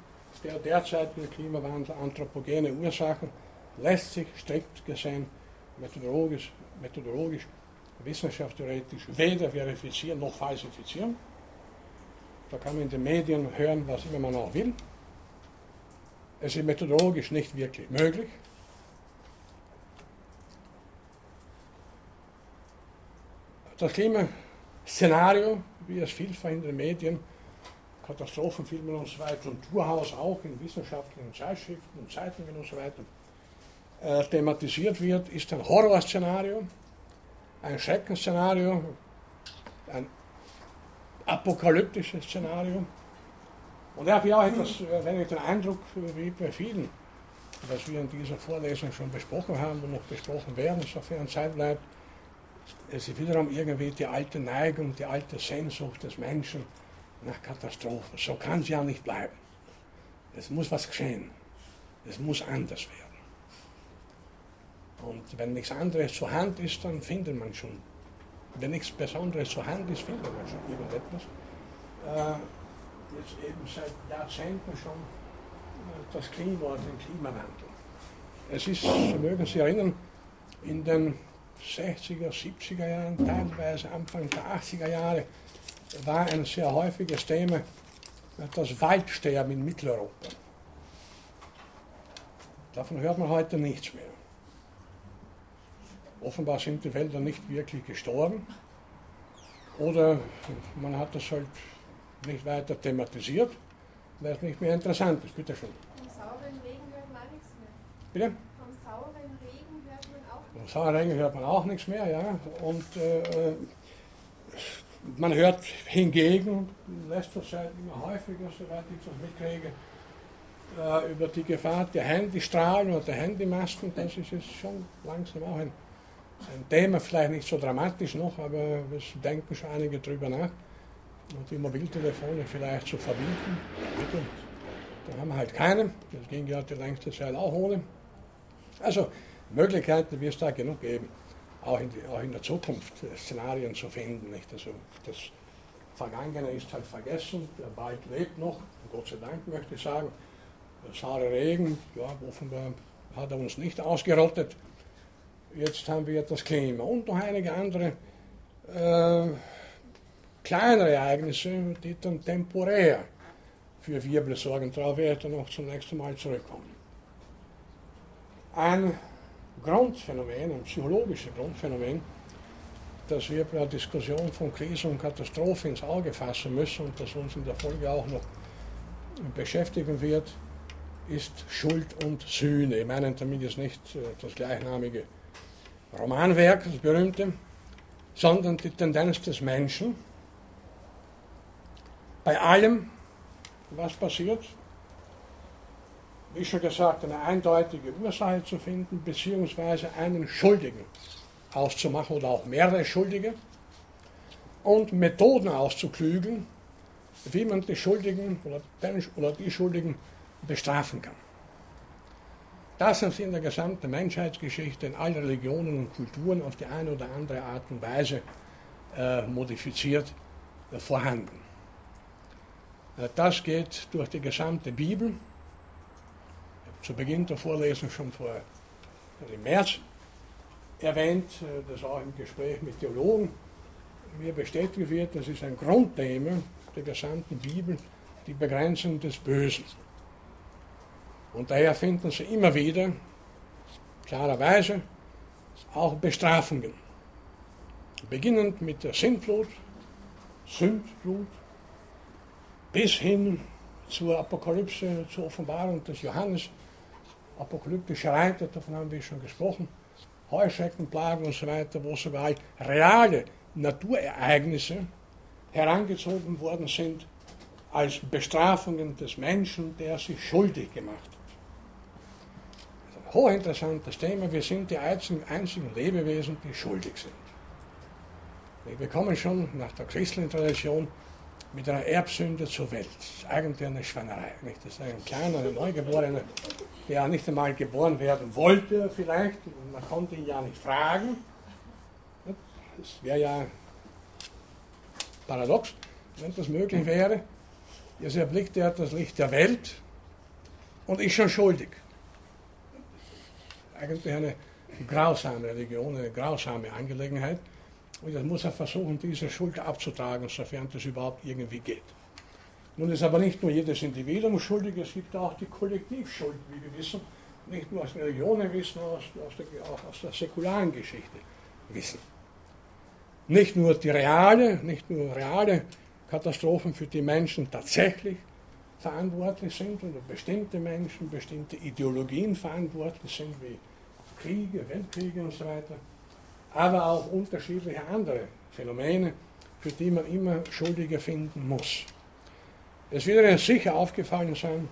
der derzeitige Klimawandel anthropogene Ursachen, lässt sich strikt gesehen methodologisch, methodologisch wissenschaftstheoretisch weder verifizieren noch falsifizieren. Da kann man in den Medien hören, was immer man auch will. Es ist methodologisch nicht wirklich möglich. Das Klimaszenario, wie es vielfach in den Medien, Katastrophenfilmen und so weiter und durchaus auch in wissenschaftlichen Zeitschriften und Zeitungen und so weiter äh, thematisiert wird, ist ein Horrorszenario, ein Schreckensszenario, ein apokalyptisches Szenario. Und ich habe ja auch etwas, wenn ich den Eindruck, wie bei vielen, was wir in dieser Vorlesung schon besprochen haben und noch besprochen werden, sofern Zeit bleibt, es ist wiederum irgendwie die alte Neigung, die alte Sehnsucht des Menschen nach Katastrophen. So kann es ja nicht bleiben. Es muss was geschehen. Es muss anders werden. Und wenn nichts anderes zur Hand ist, dann findet man schon. Wenn nichts Besonderes zur Hand ist, findet man schon irgendetwas. Äh, jetzt eben seit Jahrzehnten schon äh, das Klima, den Klimawandel. Es ist, so mögen Sie erinnern, in den 60er, 70er Jahren, teilweise Anfang der 80er Jahre, war ein sehr häufiges Thema das Waldsterben in Mitteleuropa. Davon hört man heute nichts mehr. Offenbar sind die Wälder nicht wirklich gestorben oder man hat das halt nicht weiter thematisiert, weil es nicht mehr interessant ist. Bitte schön. Vom sauren Regen hört man auch nichts mehr. Bitte? Vom sauren Regen hört man auch Vom sauren Regen hört man auch nichts mehr, ja. Und äh, man hört hingegen in letzter Zeit immer häufiger, soweit ich das mitkriege, äh, über die Gefahr der Handystrahlen oder der Handymasten. Das ist jetzt schon langsam auch ein, ein Thema, vielleicht nicht so dramatisch noch, aber es denken schon einige drüber nach. Und die Mobiltelefone vielleicht zu verbieten. Bitte. Da haben wir halt keine. Das ging ja die längste Zeit auch ohne. Also Möglichkeiten wird es da genug geben auch in, auch in der Zukunft Szenarien zu finden. Nicht? Also das Vergangene ist halt vergessen, der Wald lebt noch, Gott sei Dank möchte ich sagen. Der saure Regen, ja, offenbar hat er uns nicht ausgerottet. Jetzt haben wir das Klima und noch einige andere äh, kleinere Ereignisse, die dann temporär für Wirbel sorgen. Darauf werde ich noch zum nächsten Mal zurückkommen. Ein Grundphänomen, ein psychologisches Grundphänomen, das wir bei der Diskussion von Krise und Katastrophe ins Auge fassen müssen und das uns in der Folge auch noch beschäftigen wird, ist Schuld und Sühne. Ich meine damit jetzt nicht äh, das gleichnamige Romanwerk, das berühmte, sondern die Tendenz des Menschen, bei allem, was passiert, wie schon gesagt, eine eindeutige Ursache zu finden, beziehungsweise einen Schuldigen auszumachen oder auch mehrere Schuldige und Methoden auszuklügeln, wie man die Schuldigen oder, den, oder die Schuldigen bestrafen kann. Das haben sie in der gesamten Menschheitsgeschichte in allen Religionen und Kulturen auf die eine oder andere Art und Weise äh, modifiziert äh, vorhanden. Äh, das geht durch die gesamte Bibel. Zu Beginn der Vorlesung schon vor im März erwähnt, äh, das auch im Gespräch mit Theologen mir bestätigt wird, das ist ein Grundthema der gesamten Bibel, die Begrenzung des Bösen. Und daher finden Sie immer wieder, klarerweise, auch Bestrafungen. Beginnend mit der Sintflut, Sündflut, bis hin zur Apokalypse, zur Offenbarung des Johannes, apokalyptische Reiter, davon haben wir schon gesprochen, Heuschreckenplagen und so weiter, wo sogar reale Naturereignisse herangezogen worden sind als Bestrafungen des Menschen, der sich schuldig gemacht hat hochinteressantes Thema. Wir sind die einzigen, einzigen Lebewesen, die schuldig sind. Wir kommen schon nach der christlichen Tradition mit einer Erbsünde zur Welt. Das ist eigentlich eine Schweinerei. Nicht? Das ist ein kleiner, ein Neugeborener, der nicht einmal geboren werden wollte, vielleicht. Man konnte ihn ja nicht fragen. Das wäre ja paradox, wenn das möglich wäre. Jetzt erblickt er das Licht der Welt und ist schon schuldig eigentlich eine grausame Religion, eine grausame Angelegenheit. Und jetzt muss er versuchen, diese Schuld abzutragen, sofern das überhaupt irgendwie geht. Nun ist aber nicht nur jedes Individuum schuldig, es gibt auch die Kollektivschuld, wie wir wissen, nicht nur aus Religionen wissen, aus, aus der, auch aus der säkularen Geschichte wissen. Nicht nur die reale, nicht nur reale Katastrophen, für die Menschen tatsächlich verantwortlich sind oder bestimmte Menschen, bestimmte Ideologien verantwortlich sind, wie Kriege, Weltkriege und so weiter, aber auch unterschiedliche andere Phänomene, für die man immer Schuldige finden muss. Es wird Ihnen sicher aufgefallen sein,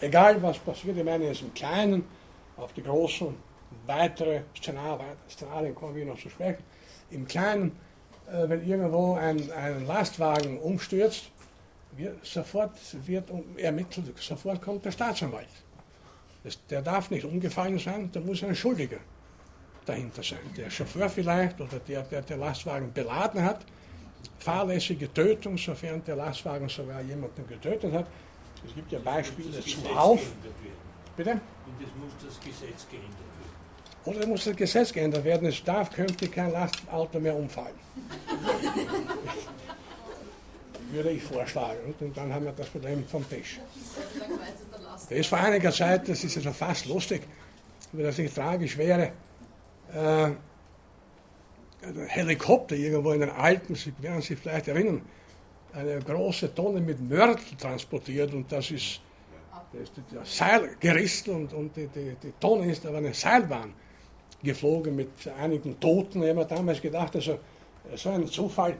egal was passiert, ich meine jetzt im Kleinen, auf die großen, weitere Szenarien kommen wir noch zu sprechen, im Kleinen, äh, wenn irgendwo ein, ein Lastwagen umstürzt, wird, sofort wird ermittelt, sofort kommt der Staatsanwalt. Der darf nicht umgefallen sein, da muss ein Schuldiger dahinter sein. Der Chauffeur vielleicht oder der, der den Lastwagen beladen hat, fahrlässige Tötung, sofern der Lastwagen sogar jemanden getötet hat. Es gibt ja Beispiele zuhauf. Bitte? Und es muss das Gesetz geändert werden. Oder muss das Gesetz geändert werden. Es darf künftig kein Lastauto mehr umfallen. Würde ich vorschlagen. Und dann haben wir das Problem vom Tisch. Das ist vor einiger Zeit, das ist ja schon fast lustig, wenn das nicht tragisch wäre, äh, ein Helikopter irgendwo in den Alpen, Sie werden sich vielleicht erinnern, eine große Tonne mit Mörtel transportiert und das ist, das Seil gerissen und, und die, die, die Tonne ist auf eine Seilbahn geflogen mit einigen Toten. Ich habe mir damals gedacht, also so ein Zufall,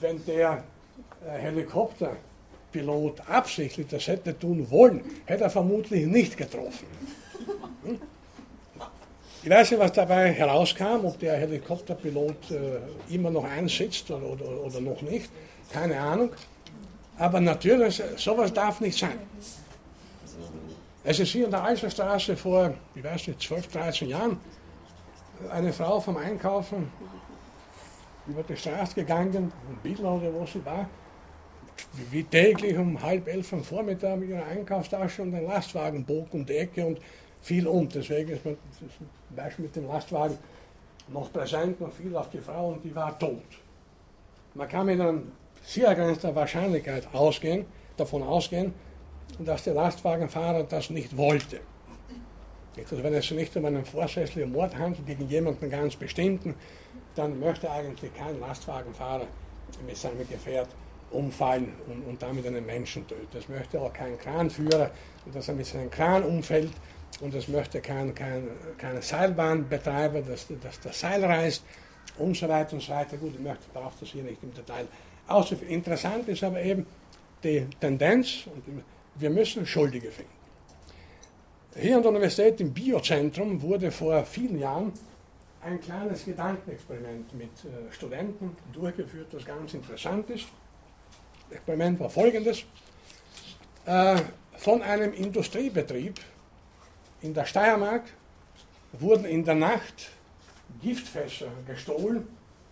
wenn der äh, Helikopter Pilot absichtlich das hätte tun wollen, hätte er vermutlich nicht getroffen. Hm? Ich weiß nicht, was dabei herauskam, ob der Helikopterpilot äh, immer noch einsitzt oder, oder, oder, noch nicht, keine Ahnung. Aber natürlich, sowas darf nicht sein. Es ist hier in der Eiserstraße vor, ich weiß nicht, 12, 13 Jahren, eine Frau vom Einkaufen über die Straße gegangen, in Bidler oder wo sie war, wie täglich um halb elf am Vormittag mit ihrer Einkaufstasche und einem Lastwagen bog um die Ecke und fiel um. Deswegen ist man zum Beispiel mit dem Lastwagen noch präsent, noch viel auf die Frau und die war tot. Man kann mit einer sehr grenzender Wahrscheinlichkeit ausgehen, davon ausgehen, dass der Lastwagenfahrer das nicht wollte. Also wenn es nicht um einen vorsätzlichen Mord handelt gegen jemanden ganz bestimmten, dann möchte eigentlich kein Lastwagenfahrer mit seinem Gefährt umfallen und, und damit einen Menschen töten. Das möchte auch kein Kranführer, dass er mit seinem Kran umfällt und das möchte kein, kein, keine Seilbahnbetreiber, dass, dass das Seil reißt und so weiter und so weiter. Gut, ich möchte, brauche das hier nicht im Detail auszuführen. Interessant ist aber eben die Tendenz, und wir müssen Schuldige finden. Hier an der Universität im Biozentrum wurde vor vielen Jahren ein kleines Gedankenexperiment mit äh, Studenten durchgeführt, das ganz interessant ist. Das Experiment war folgendes. Äh, von einem Industriebetrieb in der Steiermark wurden in der Nacht Giftfässer gestohlen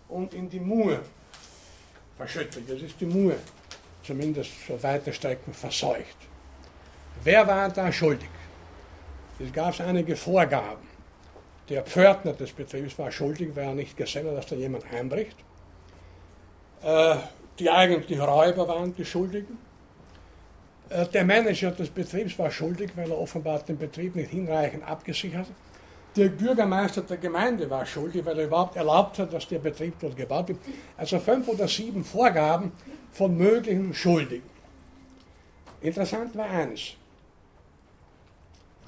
und in die Mur verschüttet. Das ist die Mur, zumindest für weite Strecken verseucht. Wer war da schuldig? Es gab einige Vorgaben. Der Pförtner des Betriebs war schuldig, weil er nicht gesehen hat, dass da jemand einbricht. Äh, die eigentlichen Räuber waren die Schuldigen. Äh, der Manager des Betriebs war schuldig, weil er offenbar den Betrieb nicht hinreichend abgesichert hat. Der Bürgermeister der Gemeinde war schuldig, weil er überhaupt erlaubt hat, dass der Betrieb dort gebaut wird. Also fünf oder sieben Vorgaben von möglichen Schuldigen. Interessant war eines.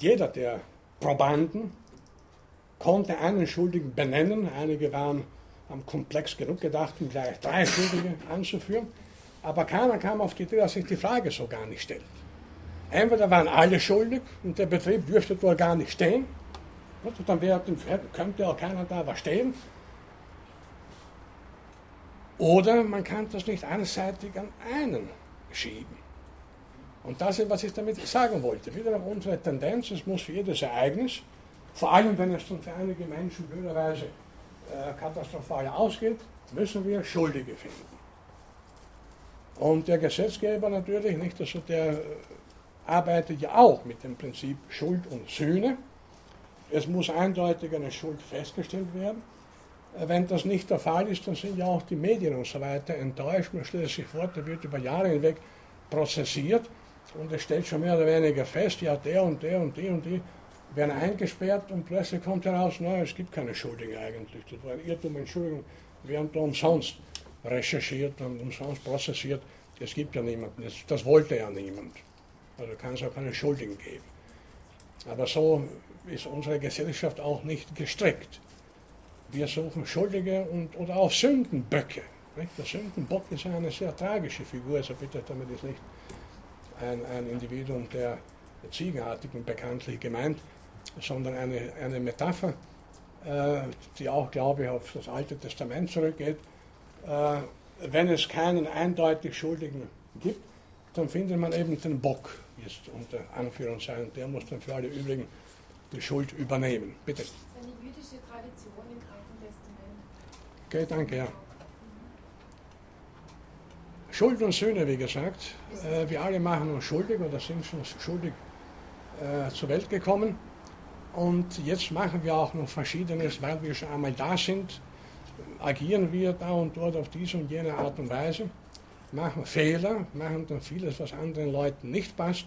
Jeder der Probanden konnte einen Schuldigen benennen. Einige waren am komplex genug gedacht, um gleich drei Schuldige anzuführen. Aber keiner kam auf die Idee, dass sich die Frage so gar nicht stellt. Entweder waren alle schuldig und der Betrieb dürfte dort gar nicht stehen, und dann wäre, könnte auch keiner da was stehen. Oder man kann das nicht einseitig an einen schieben. Und das ist, was ich damit sagen wollte. Wieder unsere Tendenz, es muss für jedes Ereignis, vor allem wenn es für einige Menschen blöderweise äh, katastrophal ausgeht, müssen wir Schuldige finden. Und der Gesetzgeber natürlich, nicht, also der äh, arbeitet ja auch mit dem Prinzip Schuld und Sühne. Es muss eindeutig eine Schuld festgestellt werden. Äh, wenn das nicht der Fall ist, dann sind ja auch die Medien und so weiter enttäuscht. Man stellt sich vor, der wird über Jahre hinweg prozessiert und es stellt schon mehr oder weniger fest, ja, der und der und die und die werden eingesperrt und plötzlich kommt heraus, nein, es gibt keine Schuldigen eigentlich. Das war ein Irrtum, Entschuldigung, wir da umsonst recherchiert und umsonst prozessiert. Es gibt ja niemanden, das, das wollte ja niemand. Also kann es auch keine Schuldigen geben. Aber so ist unsere Gesellschaft auch nicht gestrickt. Wir suchen Schuldige und, oder auch Sündenböcke. Nicht? Der Sündenbock ist eine sehr tragische Figur, also bitte damit ist nicht ein, ein Individuum der Ziegenartigen bekanntlich gemeint, sondern eine, eine Metapher, äh, die auch, glaube ich, auf das Alte Testament zurückgeht. Äh, wenn es keinen eindeutig Schuldigen gibt, dann findet man eben den Bock, jetzt unter Anführungszeichen, der muss dann für alle übrigen die Schuld übernehmen. Bitte. Das ist eine jüdische Tradition im Alten Testament. Okay, danke, ja. Schuld und Söhne, wie gesagt, äh, wir alle machen uns schuldig oder sind schon schuldig äh, zur Welt gekommen. Und jetzt machen wir auch noch Verschiedenes, weil wir schon einmal da sind, agieren wir da und dort auf diese und jene Art und Weise, machen Fehler, machen dann vieles, was anderen Leuten nicht passt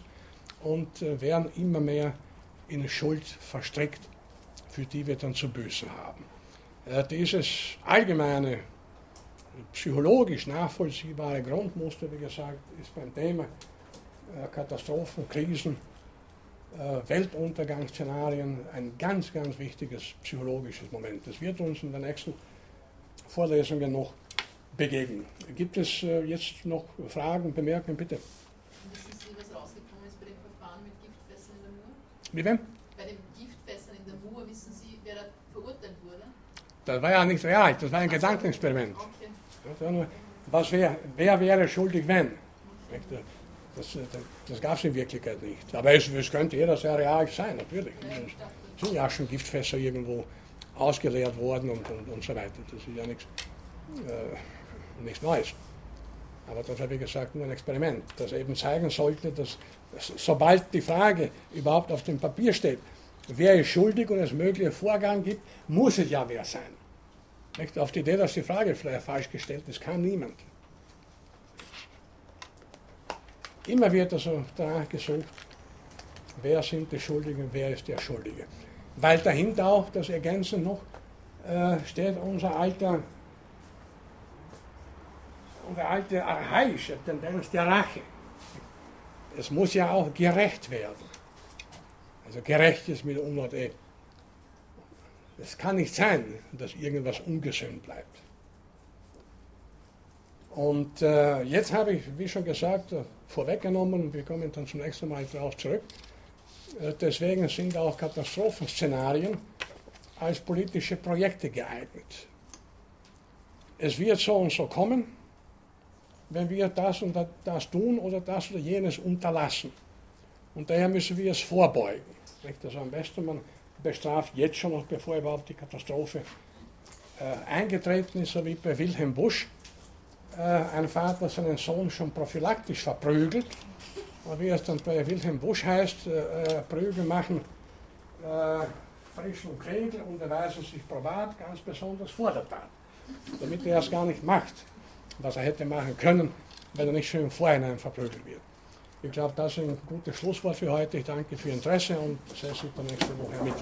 und äh, werden immer mehr in Schuld verstrickt, für die wir dann zu büßen haben. Äh, dieses allgemeine, psychologisch nachvollziehbare Grundmuster, wie gesagt, ist beim Thema äh, Katastrophen, Krisen, Weltuntergangsszenarien ein ganz, ganz wichtiges psychologisches Moment. Das wird uns in den nächsten Vorlesungen noch begegnen. Gibt es äh, jetzt noch Fragen, Bemerkungen, bitte? Wissen Sie, was rausgekommen ist bei dem Verfahren mit Giftfässern in der Mur? Mit wem? Bei den Giftfässern in der Mur, wissen Sie, wer da verurteilt wurde? Das war ja nicht real, das war ein Gedankenexperiment. Okay. Was wär, wer wäre schuldig, wenn? Das, das, das gab es in Wirklichkeit nicht. Aber es, es könnte jederzeit real sein, natürlich. Es sind ja schon Giftfässer irgendwo ausgeleert worden und, und, und so weiter. Das ist ja nichts, äh, nichts Neues. Aber das war, wie gesagt, nur ein Experiment, das eben zeigen sollte, dass, dass sobald die Frage überhaupt auf dem Papier steht, wer ist schuldig und es mögliche Vorgang gibt, muss es ja wer sein. Nicht? Auf die Idee, dass die Frage vielleicht falsch gestellt ist, kann niemand. Immer wird also danach gesucht, wer sind die Schuldigen, wer ist der Schuldige. Weil dahinter auch, das ergänzend noch, äh, steht unser alter, unsere alte archaische Tendenz der Rache. Es muss ja auch gerecht werden. Also gerecht ist mit Unort E. Es kann nicht sein, dass irgendwas ungesund bleibt. Und äh, jetzt habe ich, wie schon gesagt, vorweggenommen, wir kommen dann zum nächsten Mal darauf zurück, Deswegen sind auch Katastrophenszenarien als politische Projekte geeignet. Es wird so und so kommen, wenn wir das und das tun oder das oder jenes unterlassen. Und daher müssen wir es vorbeugen. Also am besten man bestraft jetzt schon noch, bevor überhaupt die Katastrophe äh, eingetreten ist, so wie bei Wilhelm Busch. Äh, ein Vater seinen Sohn schon prophylaktisch verprügelt. Und wie es dann bei Wilhelm Busch heißt, äh, Prügel machen äh, frischen Kregel und erweisen sich probat, ganz besonders vor der Tat. Damit er es gar nicht macht, was er hätte machen können, wenn er nicht schon im Vorhinein verprügelt wird. Ich glaube, das ist ein gutes Schlusswort für heute. Ich danke für Ihr Interesse und sehe Sie dann nächste Woche mit.